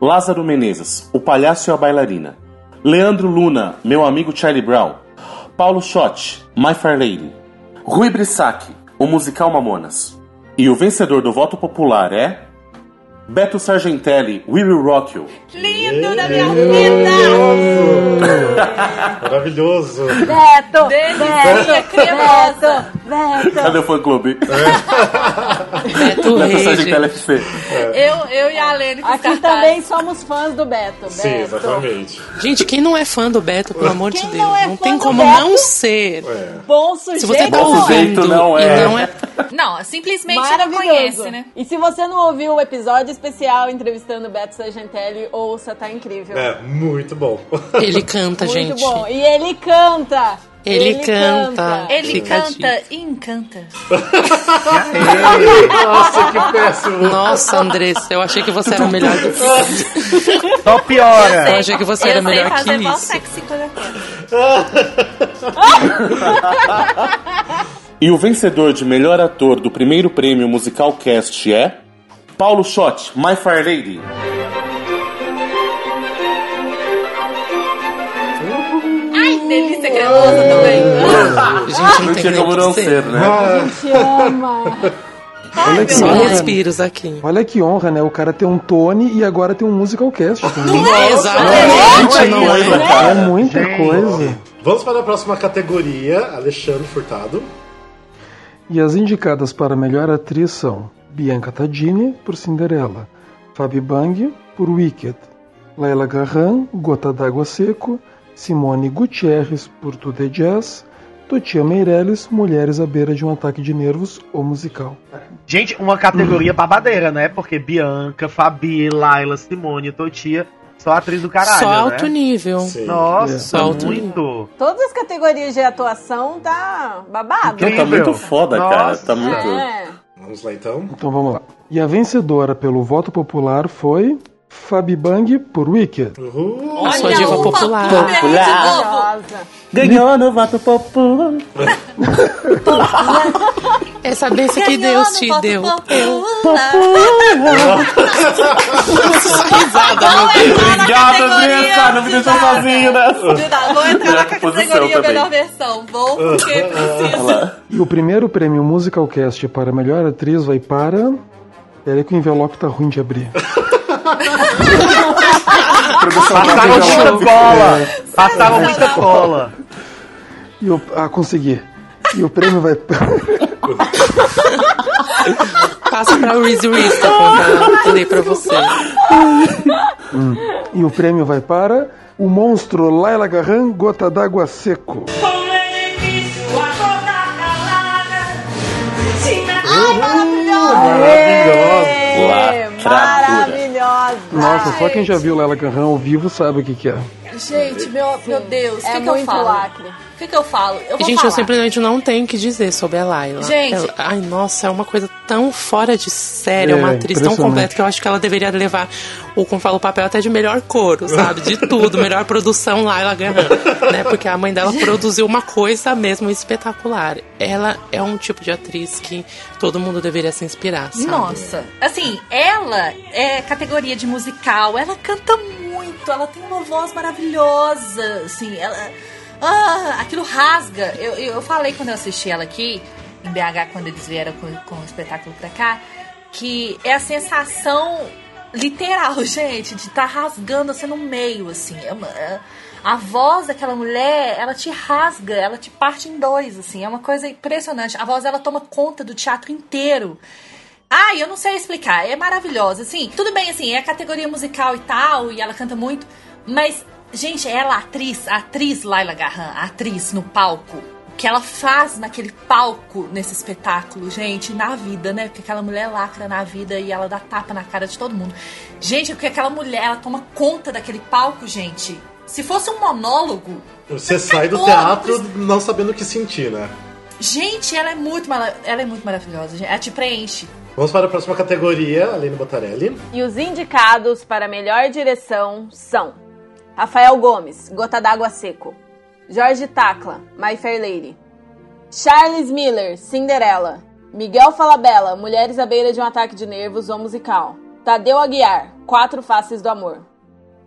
Lázaro Menezes, O Palhaço e a Bailarina, Leandro Luna, Meu Amigo Charlie Brown, Paulo Schott, My Fair Lady, Rui Brissac, O Musical Mamonas. E o vencedor do voto popular é Beto Sargentelli, We Will Rock You. Lindo da minha vida! Maravilhoso. Beto! Delicinha cremosa! Beto! Cadê o fã clube? Beto Na mensagem Rede. TLFC. Eu, eu e a Lene Aqui cartazes. também somos fãs do Beto. Sim, Beto. exatamente. Gente, quem não é fã do Beto, pelo amor de Quem Deus? não é Não tem como Beto? não ser. É. Bom sujeito. Se você tá Bom sujeito ouvindo não é. e não é Não, simplesmente não conhece, né? E se você não ouviu o episódio especial entrevistando o Beto Sargentelli, ouça, tá incrível. É, muito bom. Ele canta, Muito gente. bom. E ele canta. Ele canta. Ele Fica a canta e encanta. Nossa, que péssimo. Nossa, Andressa, eu achei que você era melhor do que Só piora. Eu achei que você eu era sei melhor que fazer voz isso. sexy quando eu quero. E o vencedor de melhor ator do primeiro prêmio musical cast é Paulo Schott, My Fair Lady. Delícia cremosa também. Gente, não tinha como o não que ser, dizer. né? Te ama. Olha que Só honra. respiros aqui. Olha que honra, né? O cara tem um Tony e agora tem um musical cast. também. Exatamente, Não não é, é. cara. É muita Gente. coisa. Vamos para a próxima categoria, Alexandre Furtado. E as indicadas para melhor atriz são Bianca Tadini, por Cinderela, Fabi Bang, por Wicked, Laila Garran, Gota d'Água Seco, Simone Gutierrez, por Tudo é Jazz, Totia Meirelles, Mulheres à Beira de um Ataque de Nervos, ou musical. Gente, uma categoria babadeira, né? Porque Bianca, Fabi, Laila, Simone, Totia, só atriz do caralho, Só né? alto nível. Sim. Nossa, Só alto muito. Todas as categorias de atuação tá babado. Não, tá muito foda, cara. Nossa. Tá muito. É. Vamos lá então. Então vamos lá. E a vencedora pelo voto popular foi Fabi Bang, por Wicked. Uhul. A sua diva o popular. Maravilhosa. Ganhou no voto popular. É saber se que Deus te deu. popular. Risada, meu Vou Deus. entrar na Obrigado, categoria Andressa. Não me deixou sozinho, né? De nada. Vou entrar na categoria melhor versão. Vou porque preciso. E o primeiro prêmio Musicalcast para melhor atriz vai para. Peraí que o envelope tá ruim de abrir. Passaram muita cola. Passaram muita cola. E o... Ah, consegui. E o prêmio vai. Passa pra Reese Reese, tá bom? Pra ler pra você. e o prêmio vai para. O monstro Laila Garran, Gota d'Água Seco. Maravilhosa. É, Lacradura. Maravilhosa. Nossa, só quem já viu Laila Garran ao vivo sabe o que, que é. Gente, meu, meu Deus. O É que, que eu falo? lacre. O que, que eu falo? Eu vou Gente, falar. eu simplesmente não tenho o que dizer sobre a Laila. Gente. Ela- ai, nossa, é uma coisa tão fora de série, é uma É, atriz tão completa que eu acho que ela deveria levar o, como fala, o papel até de melhor coro, sabe? De tudo, melhor produção Laila Garran, né? Porque a mãe dela produziu uma coisa mesmo espetacular. Ela é um tipo de atriz que todo mundo deveria se inspirar, sabe? Nossa, assim, ela é categoria de musical, ela canta muito, ela tem uma voz maravilhosa, assim, ela. Ah, aquilo rasga. Eu, eu, falei quando eu assisti ela aqui, em BH, quando eles vieram com, com o espetáculo pra cá, que é a sensação literal, gente, de estar rasgando assim no meio, assim. É uma- é- a voz daquela mulher, ela te rasga, ela te parte em dois, assim. É uma coisa impressionante. A voz, ela toma conta do teatro inteiro. Ai, eu não sei explicar, é maravilhosa, assim. Tudo bem, assim, é categoria musical e tal, e ela canta muito, mas, gente, ela, a atriz, a atriz Laila Garran, a atriz no palco, o que ela faz naquele palco, nesse espetáculo, gente, na vida, né? Porque aquela mulher lacra na vida e ela dá tapa na cara de todo mundo. Gente, porque aquela mulher, ela toma conta daquele palco, gente. Se fosse um monólogo, Você sai do teatro não sabendo o que sentir, né? gente, ela é muito, ela é muito maravilhosa, gente. Ela te preenche. Vamos para a próxima categoria, Aline Botarelli. E os indicados para melhor direção são Rafael Gomes, Gota d'Água Seco, Jorge Tacla, My Fair Lady, Charles Miller, Cinderela, Miguel Falabella, Mulheres à Beira de um Ataque de Nervos ou Musical, Tadeu Aguiar, Quatro Faces do Amor.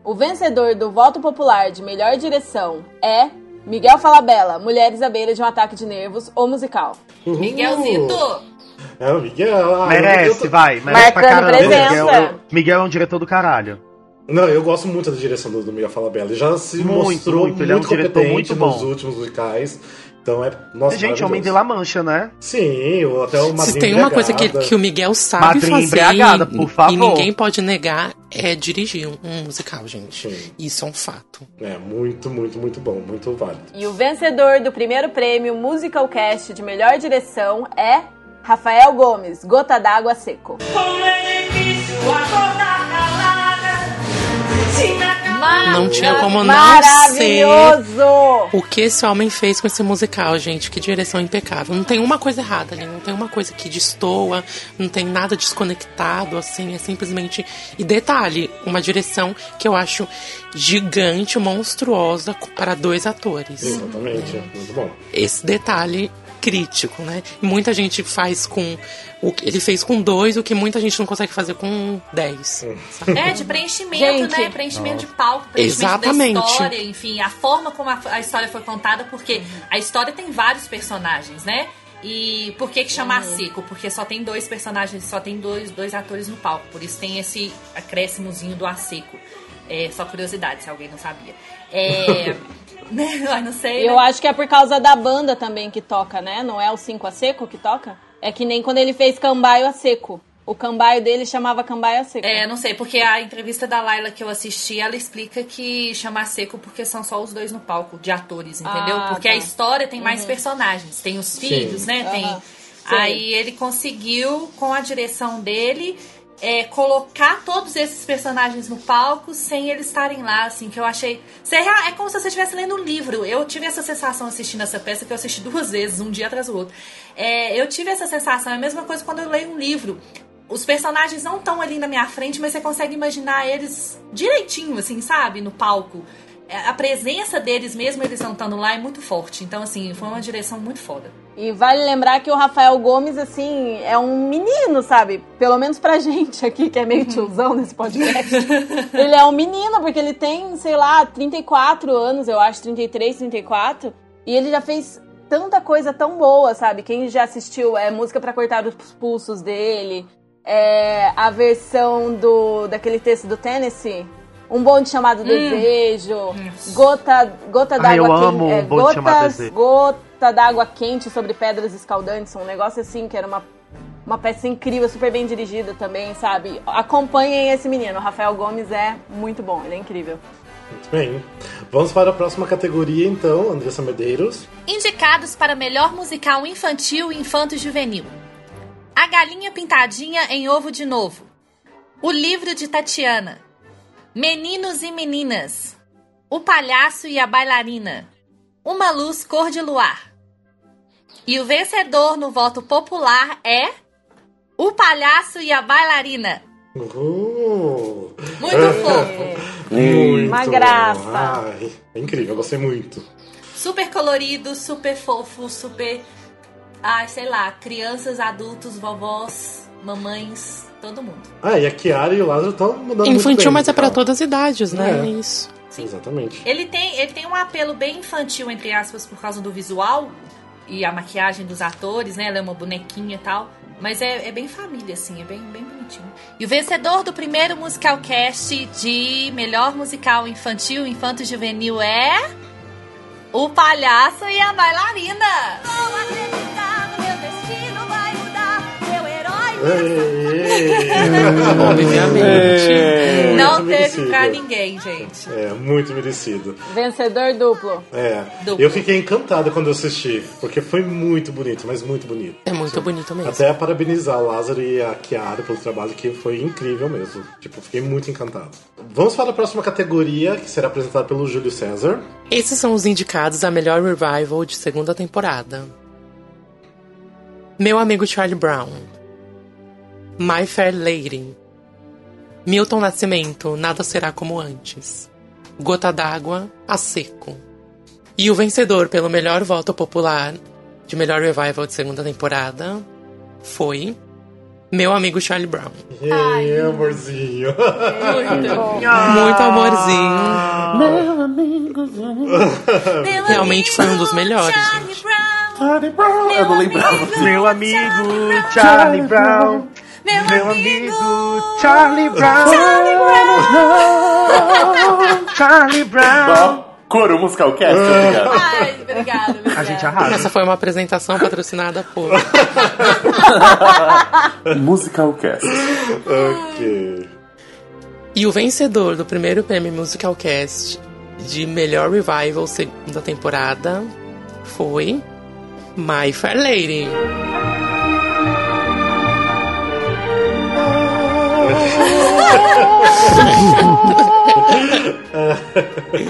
O vencedor do voto popular de melhor direção é Miguel Falabella, Mulheres à Beira de um Ataque de Nervos ou Musical. Uhul. Miguelzito! É o Miguel. Ah, Merece, tô- vai. Merece pra Marcando caramba. presença. Miguel, Miguel é um diretor do caralho. Não, eu gosto muito da direção do, do Miguel Falabella. Ele já se Muito, mostrou muito. muito, Ele é um diretor muito nos bom. últimos musicais. Então é. Nossa, Gente, Homem de. La Mancha, né? Sim, ou até o Madrinha Se tem uma coisa que, que o Miguel sabe Madrinha fazer embriagada, por e favor. ninguém pode negar é dirigir um, um musical, gente. Sim. Isso é um fato. É, muito, muito, muito bom, muito válido. E o vencedor do primeiro prêmio Musical Cast de melhor direção é Rafael Gomes, Gota d'Água Seco. Não tinha como não Maravilhoso! O que esse homem fez com esse musical, gente? Que direção impecável. Não tem uma coisa errada ali, não tem uma coisa que destoa, não tem nada desconectado, assim, é simplesmente. E detalhe, uma direção que eu acho gigante, monstruosa para dois atores. Exatamente, muito bom. Esse detalhe crítico, né? E muita gente faz com. O que ele fez com dois, o que muita gente não consegue fazer com dez. sabe? É, de preenchimento, Gente. né? Preenchimento de palco, preenchimento Exatamente. da história, enfim, a forma como a, a história foi contada, porque a história tem vários personagens, né? E por que que chamar seco? Porque só tem dois personagens, só tem dois, dois atores no palco, por isso tem esse acréscimozinho do a seco. É, só curiosidade, se alguém não sabia. É, né? Eu não sei. Eu né? acho que é por causa da banda também que toca, né? Não é o 5 a seco que toca? É que nem quando ele fez Cambaio a Seco. O cambaio dele chamava Cambaio a Seco. É, não sei, porque a entrevista da Laila que eu assisti, ela explica que chamar seco porque são só os dois no palco, de atores, entendeu? Ah, porque tá. a história tem mais personagens, tem os filhos, né? Tem. Aham. Sim. Aí ele conseguiu, com a direção dele, é, colocar todos esses personagens no palco sem eles estarem lá, assim, que eu achei. É é como se você estivesse lendo um livro. Eu tive essa sensação assistindo essa peça, que eu assisti duas vezes, um dia atrás do outro. É, eu tive essa sensação, é a mesma coisa quando eu leio um livro. Os personagens não estão ali na minha frente, mas você consegue imaginar eles direitinho, assim, sabe? No palco. É, A presença deles, mesmo eles não estando lá, é muito forte. Então, assim, foi uma direção muito foda. E vale lembrar que o Rafael Gomes, assim, é um menino, sabe? Pelo menos pra gente aqui, que é meio tiozão nesse podcast. ele é um menino, porque ele tem, sei lá, 34 anos, eu acho, 33, 34. E ele já fez tanta coisa tão boa, sabe? Quem já assistiu é música pra cortar os pulsos dele, é a versão do daquele texto do Tennessee. Um bonde chamado Desejo, gota, gota d'água eu quente, amo é, Um gotas, Desejo. gota d'água quente sobre pedras escaldantes, um negócio assim que era uma, uma peça incrível, super bem dirigida também, sabe? Acompanhem esse menino, o Rafael Gomes é muito bom, ele é incrível. Muito bem. Vamos para a próxima categoria, então, Andressa Medeiros. Indicados para melhor musical infantil e infanto-juvenil: A Galinha Pintadinha em Ovo de Novo, O Livro de Tatiana, Meninos e Meninas, O Palhaço e a Bailarina, Uma Luz Cor de Luar. E o vencedor no voto popular é O Palhaço e a Bailarina. Uh, Muito fofo. muito Uma graça. Ai, é incrível, eu gostei muito. super colorido, super fofo, super. Ai, sei lá, crianças, adultos, vovós, mamães, todo mundo. Ah, e a Kiara e o Lázaro estão mandando muito Infantil, bem, mas é pra então. todas as idades, né? É. Isso. Exatamente. Ele tem, ele tem um apelo bem infantil, entre aspas, por causa do visual e a maquiagem dos atores, né? Ela é uma bonequinha e tal. Mas é, é bem família, assim, é bem, bem bonitinho. E o vencedor do primeiro musical cast de melhor musical infantil, infanto juvenil é. O Palhaço e a Bailarina! Vou Obviamente. Não teve merecido. pra ninguém, gente. É, muito merecido. Vencedor duplo. É. Duplo. Eu fiquei encantado quando eu assisti, porque foi muito bonito, mas muito bonito. É muito bonito mesmo. Até parabenizar o Lázaro e a Kiara pelo trabalho, que foi incrível mesmo. Tipo, fiquei muito encantado. Vamos para a próxima categoria, que será apresentada pelo Júlio César. Esses são os indicados a melhor revival de segunda temporada. Meu amigo Charlie Brown. My Fair Lady. Milton Nascimento, Nada Será Como Antes. Gota d'Água, A Seco. E o vencedor pelo melhor voto popular de melhor revival de segunda temporada foi Meu Amigo Charlie Brown. Ei, amorzinho. Muito amorzinho. Meu Realmente foi um dos melhores, Charlie gente. Brown, Charlie Brown, eu não lembrava. Meu amigo Charlie Brown. Meu amigo Charlie Brown. Charlie Brown. Coro Musicalcast, obrigado. Ai, obrigada, obrigada. A gente arrasa. Essa foi uma apresentação patrocinada por. Musicalcast. Ok. E o vencedor do primeiro prêmio Musicalcast de melhor revival segunda temporada foi My Fair Lady.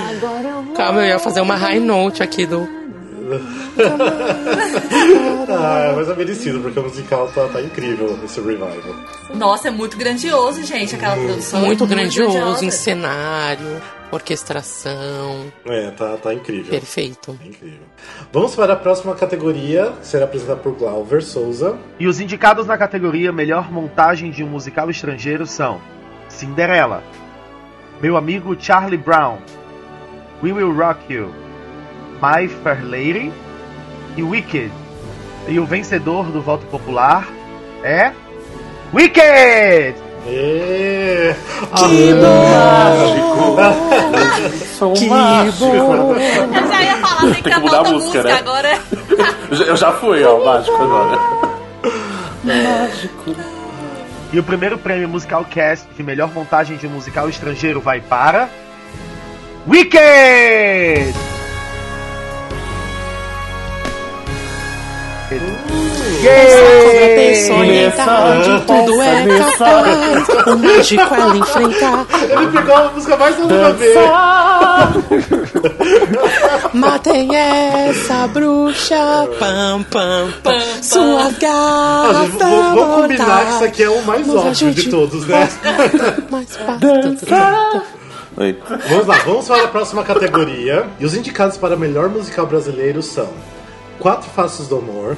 Agora eu vou. Calma, eu ia fazer uma high note aqui do. Ah, mas é merecido, porque o musical tá, tá incrível, esse revival. Nossa, é muito grandioso, gente, aquela produção. é Muito grandioso grandiosa. em cenário, orquestração. É, tá, tá incrível. Perfeito. Incrível. Vamos para a próxima categoria, que será apresentada por Glauber Souza. E os indicados na categoria Melhor Montagem de um Musical Estrangeiro são Cinderela, Meu Amigo Charlie Brown, We Will Rock You, My Fair Lady e Wicked. E o vencedor do voto popular é Wicked! Que mágico. bom! Eu já ia falar, tem que que dar mudar a música, música né? agora. Eu já- fui, ó, mágico agora. E o primeiro prêmio Musical Cast de melhor montagem de um musical estrangeiro vai para. Wicked! Entra onde tudo é capaz. O mágico ela enfrentar. Ele pegou a música mais nada a ver. Matem essa bruxa. Pam, pam, pam. Suas Ah, vamos, vamos combinar que isso aqui é o mais Mas a óbvio de todos, né? Mais fácil. Oi. Vamos lá, vamos para a próxima categoria. E os indicados para melhor musical brasileiro são Quatro Faces do Amor,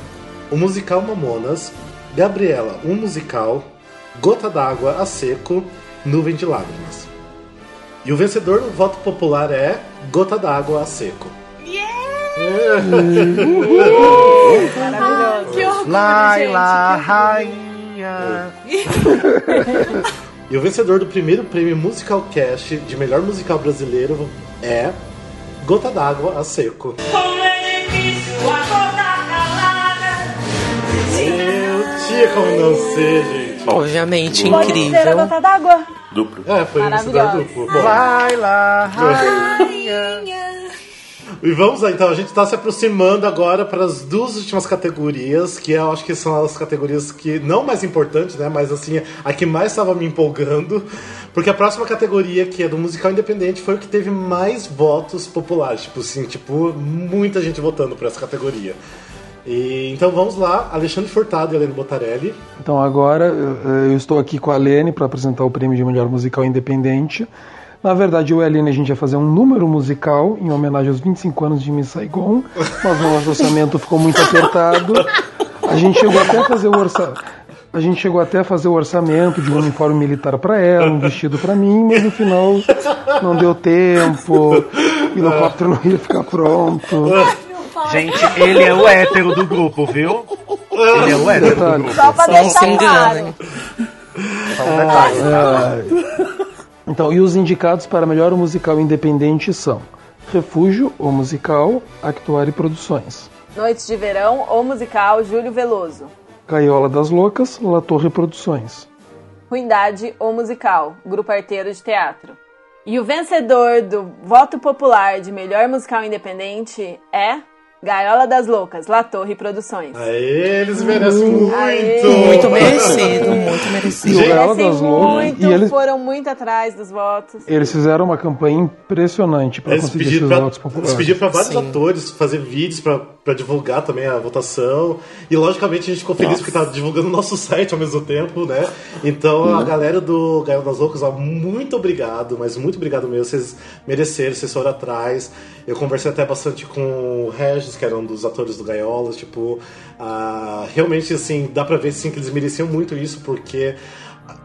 o musical Mamonas, Gabriela, um musical, Gota d'Água a Seco, Nuvem de Lágrimas. E o vencedor do voto popular é Gota d'Água a Seco. Maravilhoso. Que orgulho, Laila, gente. rainha. E o vencedor do primeiro prêmio Musical Cast de melhor musical brasileiro é Gota d'Água a Seco. Eu tinha como não ser, gente. Obviamente, Pode ser a incrível. gota d'água. Duplo. É, foi Maravilhosa. duplo. Bom, Laila, rainha. E vamos lá, então, a gente está se aproximando agora para as duas últimas categorias, que eu acho que são as categorias que, não mais importantes, né, mas assim, a que mais estava me empolgando, porque a próxima categoria, que é do musical independente, foi o que teve mais votos populares, tipo assim, tipo, muita gente votando para essa categoria. E, então vamos lá, Alexandre Furtado e Helena Botarelli. Então agora eu eu estou aqui com a Lene para apresentar o prêmio de melhor musical independente. Na verdade, eu e a gente ia fazer um número musical em homenagem aos 25 anos de Miss Saigon, mas o nosso orçamento ficou muito apertado. A gente chegou até a fazer o orçamento. A gente chegou até a fazer o orçamento de um uniforme militar para ela, um vestido para mim, mas no final não deu tempo, o helicóptero não ia ficar pronto. Gente, ele é o hétero do grupo, viu? Ele é o hétero do Detalhe. grupo. Só pra deixar enganem. claro. Só um detalhe. Ai. Então, e os indicados para melhor musical independente são Refúgio, o musical, Actuare Produções. Noites de Verão, ou musical Júlio Veloso. Gaiola das Loucas, La Torre Produções. Ruindade, ou musical Grupo Arteiro de Teatro. E o vencedor do voto popular de melhor musical independente é Gaiola das Loucas, La Torre Produções. Aê, eles merecem muito! Aê. Muito merecido, muito merecido. E o Gaiola Merecem das Loucas. muito, E eles, foram muito atrás dos votos. eles fizeram uma campanha impressionante para conseguir esses pra, votos populares. eles pediram pra vários Sim. atores fazer vídeos pra, pra divulgar também a votação. E logicamente a gente ficou feliz porque tá divulgando o nosso site ao mesmo tempo, né? Então a galera do Gaiola das Loucas, ó, muito obrigado, mas muito obrigado mesmo. Vocês mereceram, vocês foram atrás. Eu conversei até bastante com o Regis, que era um dos atores do Gaiolas, tipo, ah, realmente assim, dá pra ver sim, que eles mereciam muito isso, porque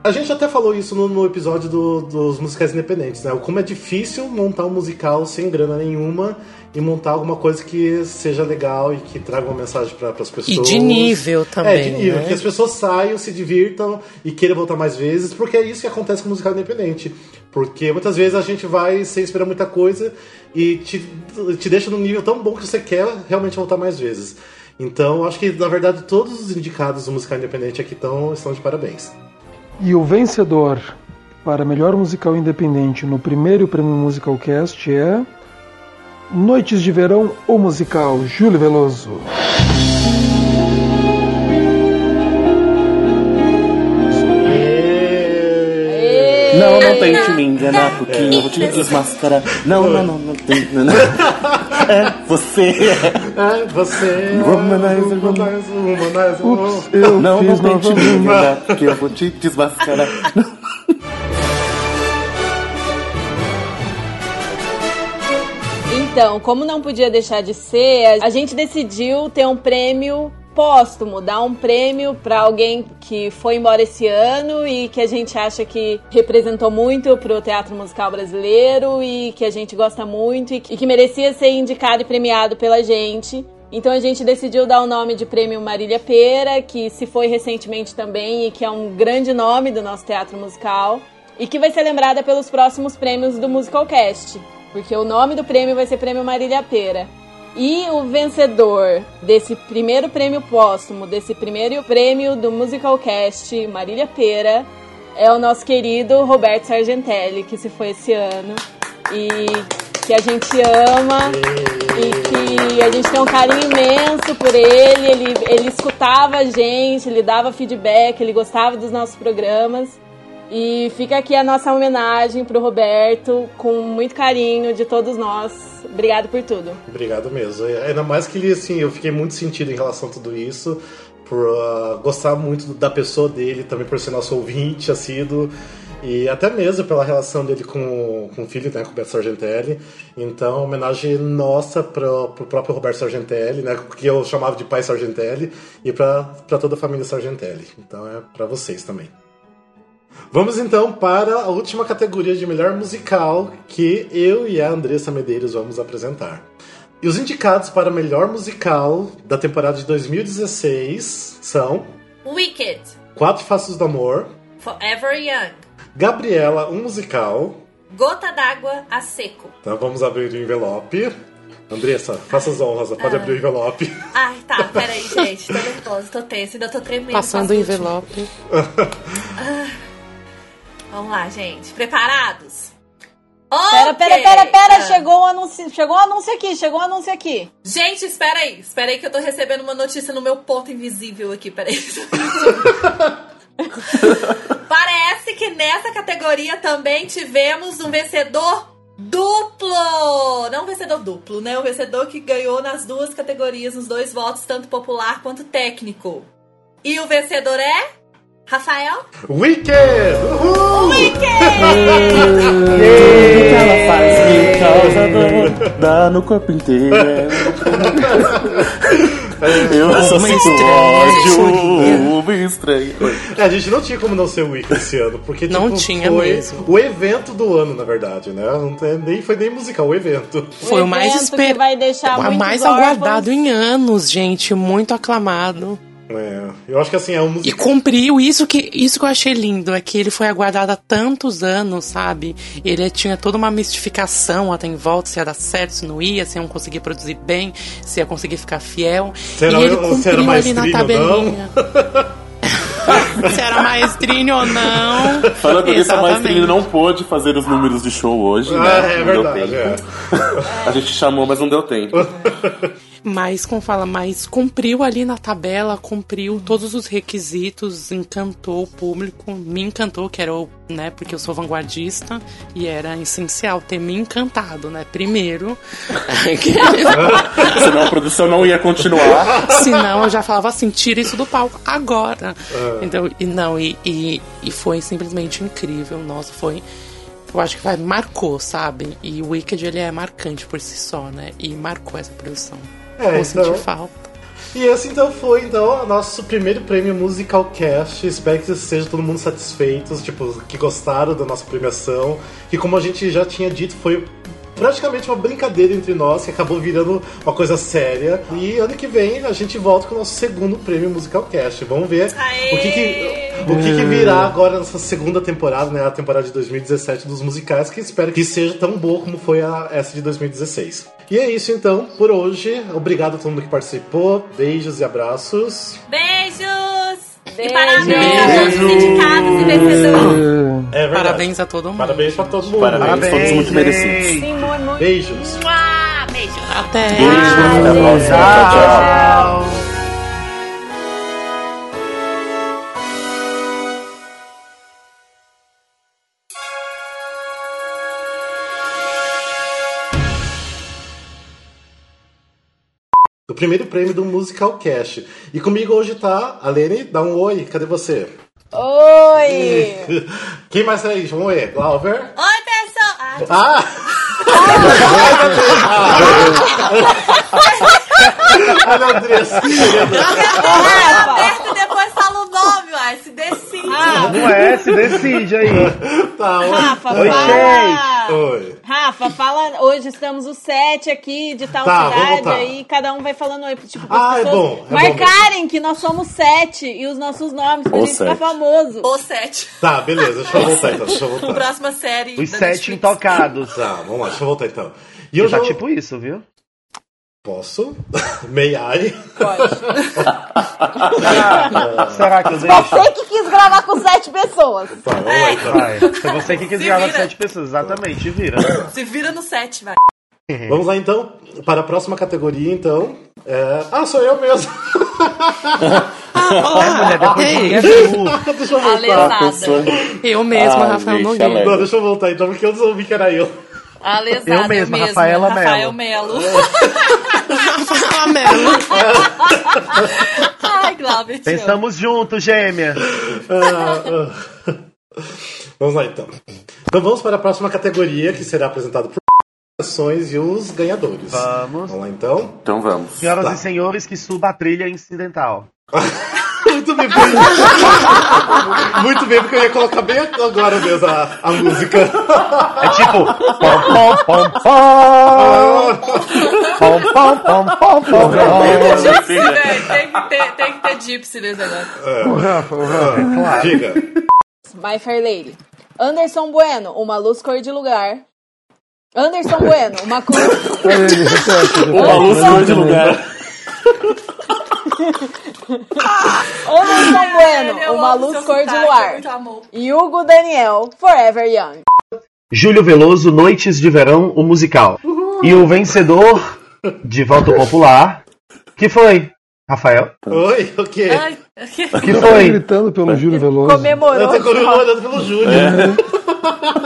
A gente até falou isso no, no episódio do- dos musicais independentes, né? Como é difícil montar um musical sem grana nenhuma e montar alguma coisa que seja legal e que traga uma mensagem para as pessoas. E de nível também, É, de nível, né? que as pessoas saiam, se divirtam e queiram voltar mais vezes, porque é isso que acontece com o musical independente. Porque muitas vezes a gente vai sem esperar muita coisa e te, te deixa num nível tão bom que você quer realmente voltar mais vezes. Então, acho que, na verdade, todos os indicados do musical independente aqui tão, estão de parabéns. E o vencedor para melhor musical independente no primeiro prêmio Musical Cast é Noites de Verão, o musical Júlio Veloso. Não, não tente me enganar, porque eu vou te desmascarar. Não, não, não, não tem. Não, não. É você. É, você. Womanizer, Womanizer, womanizer, Ups, eu Não, fiz não tente me enganar, porque eu vou te desmascarar. Então, como não podia deixar de ser, a gente decidiu ter um prêmio póstumo, dar um prêmio para alguém que foi embora esse ano e que a gente acha que representou muito pro teatro musical brasileiro e que a gente gosta muito e que, e que merecia ser indicado e premiado pela gente. Então a gente decidiu dar o nome de prêmio Marília Pera, que se foi recentemente também e que é um grande nome do nosso teatro musical e que vai ser lembrada pelos próximos prêmios do Musicalcast, porque o nome do prêmio vai ser Prêmio Marília Pera. E o vencedor desse primeiro prêmio póstumo, desse primeiro prêmio do Musicalcast Marília Pera, é o nosso querido Roberto Sargentelli, que se foi esse ano e que a gente ama e que a gente tem um carinho imenso por ele. Ele, ele escutava a gente, ele dava feedback, ele gostava dos nossos programas. E fica aqui a nossa homenagem pro Roberto, com muito carinho de todos nós. Obrigado por tudo. Obrigado mesmo. Ainda mais que ele, assim, eu fiquei muito sentido em relação a tudo isso, por ah, gostar muito da pessoa dele, também por ser nosso ouvinte assíduo, e até mesmo pela relação dele com, com o filho, né, com o Roberto Sargentelli. Então, homenagem nossa pro, pro próprio Roberto Sargentelli, né, que eu chamava de pai Sargentelli, e pra toda a família Sargentelli. Então, é pra vocês também. Vamos então para a última categoria de melhor musical que eu e a Andressa Medeiros vamos apresentar. E os indicados para melhor musical da temporada de 2016 são Wicked, Quatro Faces do Amor, Forever Young, Gabriela, um musical. Gota d'água a seco. Então vamos abrir o envelope. Andressa, faça as honras, pode abrir o envelope. Ai, tá, peraí, gente. Tô nervosa, tô tensa, ainda tô tremendo. Passando o Faço último. Vamos lá, gente. Preparados? Pera, pera, Ok. pera, pera, Ah. chegou um anúncio, chegou um anúncio aqui, chegou um anúncio aqui. Gente, espera aí. Espera aí que eu tô recebendo uma notícia no meu ponto invisível aqui. Peraí. Parece que nessa categoria também tivemos um vencedor duplo. Não um vencedor duplo, né? Um vencedor que ganhou nas duas categorias, nos dois votos, tanto popular quanto técnico. E o vencedor é... Rafael? Wicked! Uhul! Ela faz me causa dor, dá no corpo inteiro. Eu estranha. ódio, uma estranha. É, a gente não tinha como não ser o Wicked esse ano, porque Não tipo, tinha foi mesmo. o evento do ano, na verdade, né? Não tem- nem, foi nem musical, o evento. Foi o mais evento que esperado. vai deixar O mais aguardado em anos, gente. Muito aclamado. É, eu acho que assim, é um E musical. cumpriu isso que, isso que eu achei lindo, é que ele foi aguardado há tantos anos, sabe? Ele tinha toda uma mistificação até em volta, se ia dar certo, se não ia, se iam conseguir produzir bem, se ia conseguir ficar fiel. Se era- e ele se cumpriu era ali na tabelinha. se era maestrino ou não. Falando nisso, a. Maestrina não pôde fazer os números de show hoje, né? Ah, é Não deu verdade, é. tempo. A gente chamou, mas não deu tempo. Mas, como fala, mas cumpriu ali na tabela, cumpriu todos os requisitos, encantou o público, me encantou, que era o, né, porque eu sou vanguardista e era essencial ter me encantado, né, primeiro. Senão a produção não ia continuar. Senão eu já falava assim, tira isso do palco agora. Então, e não, e, e, e foi simplesmente incrível, nossa, foi. Eu acho que vai, marcou, sabe? E o Wicked ele é marcante por si só, né? E marcou essa produção. É, Vou então- sentir falta. E esse então foi então o nosso primeiro prêmio Musical Cast. Espero que seja todo mundo satisfeitos, tipo, que gostaram da nossa premiação. Que como a gente já tinha dito, foi praticamente uma brincadeira entre nós, que acabou virando uma coisa séria. E ano que vem a gente volta com o nosso segundo prêmio Musical Cast. Vamos ver Aê! o que, que o que, que virá agora nessa segunda temporada, né? A temporada de 2017 dos musicais, que espero que seja tão boa como foi a, essa de 2016. E é isso então por hoje. Obrigado a todo mundo que participou. Beijos e abraços. Beijos! E Beijo. parabéns a todos os indicados e vencedores. É verdade. Parabéns a todo mundo. Parabéns pra todo mundo. Parabéns, todos muito merecidos. Sim, muito, muito. Beijos. Mua! Beijos! Até. Até a próxima. Tchau, tchau. O primeiro prêmio do Musical Cast. E comigo hoje tá a Lene. Dá um oi. Cadê você? Oi! Quem mais tá aí? Vamos ver. Glauber. Oi, pessoal! Ah, Ah! Olha, Andressa. Rafa, aperta e depois fala o nome, uai. Se decide. Não é, se decide aí. Tá, oi. Rafa, Oi, fala. Oi. Rafa, fala. Hoje estamos os sete aqui de tal Tá, cidade, aí cada um vai falando oi. Tipo, Ah, as é pessoas bom, é bom marcarem que nós somos sete e os nossos nomes, pra gente ficar sete. famoso. Ou sete. Tá, beleza. Deixa eu voltar então. Deixa eu voltar. Próxima série. Os da sete Netflix. intocados. Tá, vamos lá. Deixa eu voltar então. E Eu eu tá já... tipo isso, viu? Posso? May I? Pode. Será que eu deixo? Você que quis gravar com sete pessoas. Vai. Foi você que quis Se gravar vira. sete pessoas, exatamente, vira. Se vira no sete, vai. Vamos lá então para a próxima categoria então. É... Ah, sou eu mesmo. Olá. Mulher, depois é tu. deixa eu voltar. eu mesma, Ah, Rafael gente, Nogueira. Não, deixa eu voltar então, porque eu ouvi que era eu. A lesada. Eu mesma, Rafaela Rafael Melo. Melo. Rafael Melo. Ai, Glauber. Pensamos juntos, gêmea. Vamos lá então. Então vamos para a próxima categoria que será apresentada por ações e os ganhadores. Vamos. Vamos lá então. Então vamos. Senhoras Tá. e senhores, que suba a trilha incidental. Muito bem, muito bem, porque eu ia colocar bem agora mesmo a, a música. É tipo. Pom, pom, pom, pom. Pom, pom, pom, pom. Tem que ter, Gypsy nesse negócio. O Rafa, o Rafa. Claro. Diga. My Fair Lady. Anderson Bueno, uma luz cor de lugar. Anderson Bueno, uma cor. Uma luz cor de lugar. Anderson Eu Bueno, uma luz cor de luar. E Hugo Daniel, Forever Young. Júlio Veloso, Noites de Verão, o musical. E o vencedor de voto popular, que foi? Rafael? Oi, o quê? Ai, Tá foi? gritando pelo Júlio Veloso. Eu Comemorou. tô comemorando pelo Júnior.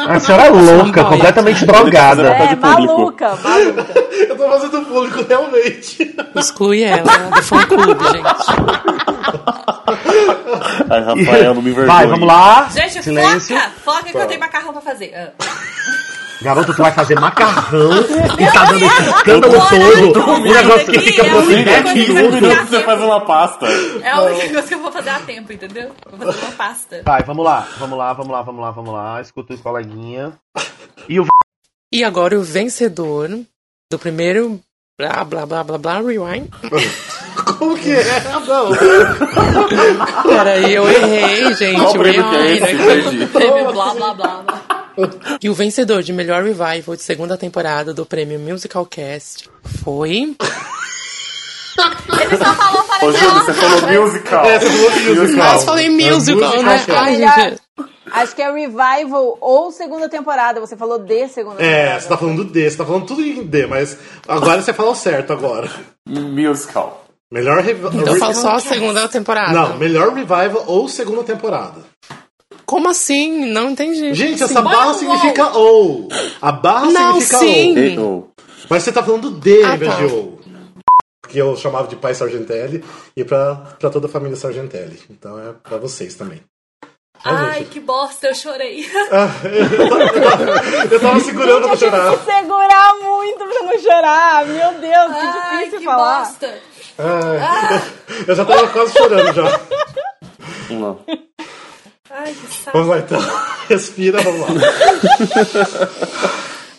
A senhora é louca, completamente drogada. É, maluca, maluca. Eu tô fazendo público realmente. Exclui ela do fã clube, gente. Ai, Rafael, não me envergonhe. Vai, vamos lá. Gente, Silêncio. foca! Foca que eu tenho macarrão pra fazer. Ah. Garoto, tu vai fazer macarrão e tá dando escândalo todo. Um negócio que aqui fica é por a única 10 coisa que Cinco vai minutos. você faz uma pasta. É a única coisa que eu vou fazer a tempo, entendeu? Vou fazer uma pasta. Vai, vamos lá, vamos lá, vamos lá, vamos lá, vamos lá. Escuta o coleguinha. E o E agora o vencedor do primeiro blá blá blá blá blá rewind. Como que é? Não. Peraí, eu errei, gente. Qual prêmio que é esse? Prêmio blá blá blá. blá. E o vencedor de melhor revival de segunda temporada do prêmio Musical Cast foi. Ele só falou para Ô, Júlio, você falou musical. É, você falou musical. Mas falei musical, musical, né? cara. Ai, Melhor- gente. Acho que é Revival ou segunda temporada. Você falou de segunda É, temporada. você tá falando D, você tá falando tudo em D, mas agora você falou certo agora. Musical. Melhor revival. Então eu falo só a segunda temporada. Não, melhor revival ou segunda temporada. Como assim? Não entendi. Gente, Como essa assim? barra significa ou. A barra Não, significa sim. ou. Mas você tá falando D Ah, em vez tá. de ou. Que eu chamava de pai Sargentelli e pra, pra toda a família Sargentelli. Então é pra vocês também. Ah, Ai, gente. que bosta, eu chorei. Eu tava segurando pra chorar. Tem que segurar muito pra não chorar. Meu Deus, que Ai, difícil que falar. bosta. Ai, Eu já tava quase chorando já. Não. Ai, que saco. Vamos lá então. Respira, vamos lá.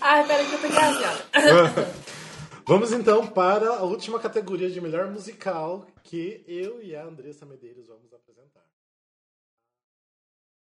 Ai, peraí que eu tô engasgada. Vamos então para a última categoria de melhor musical que eu e a Andressa Medeiros vamos apresentar.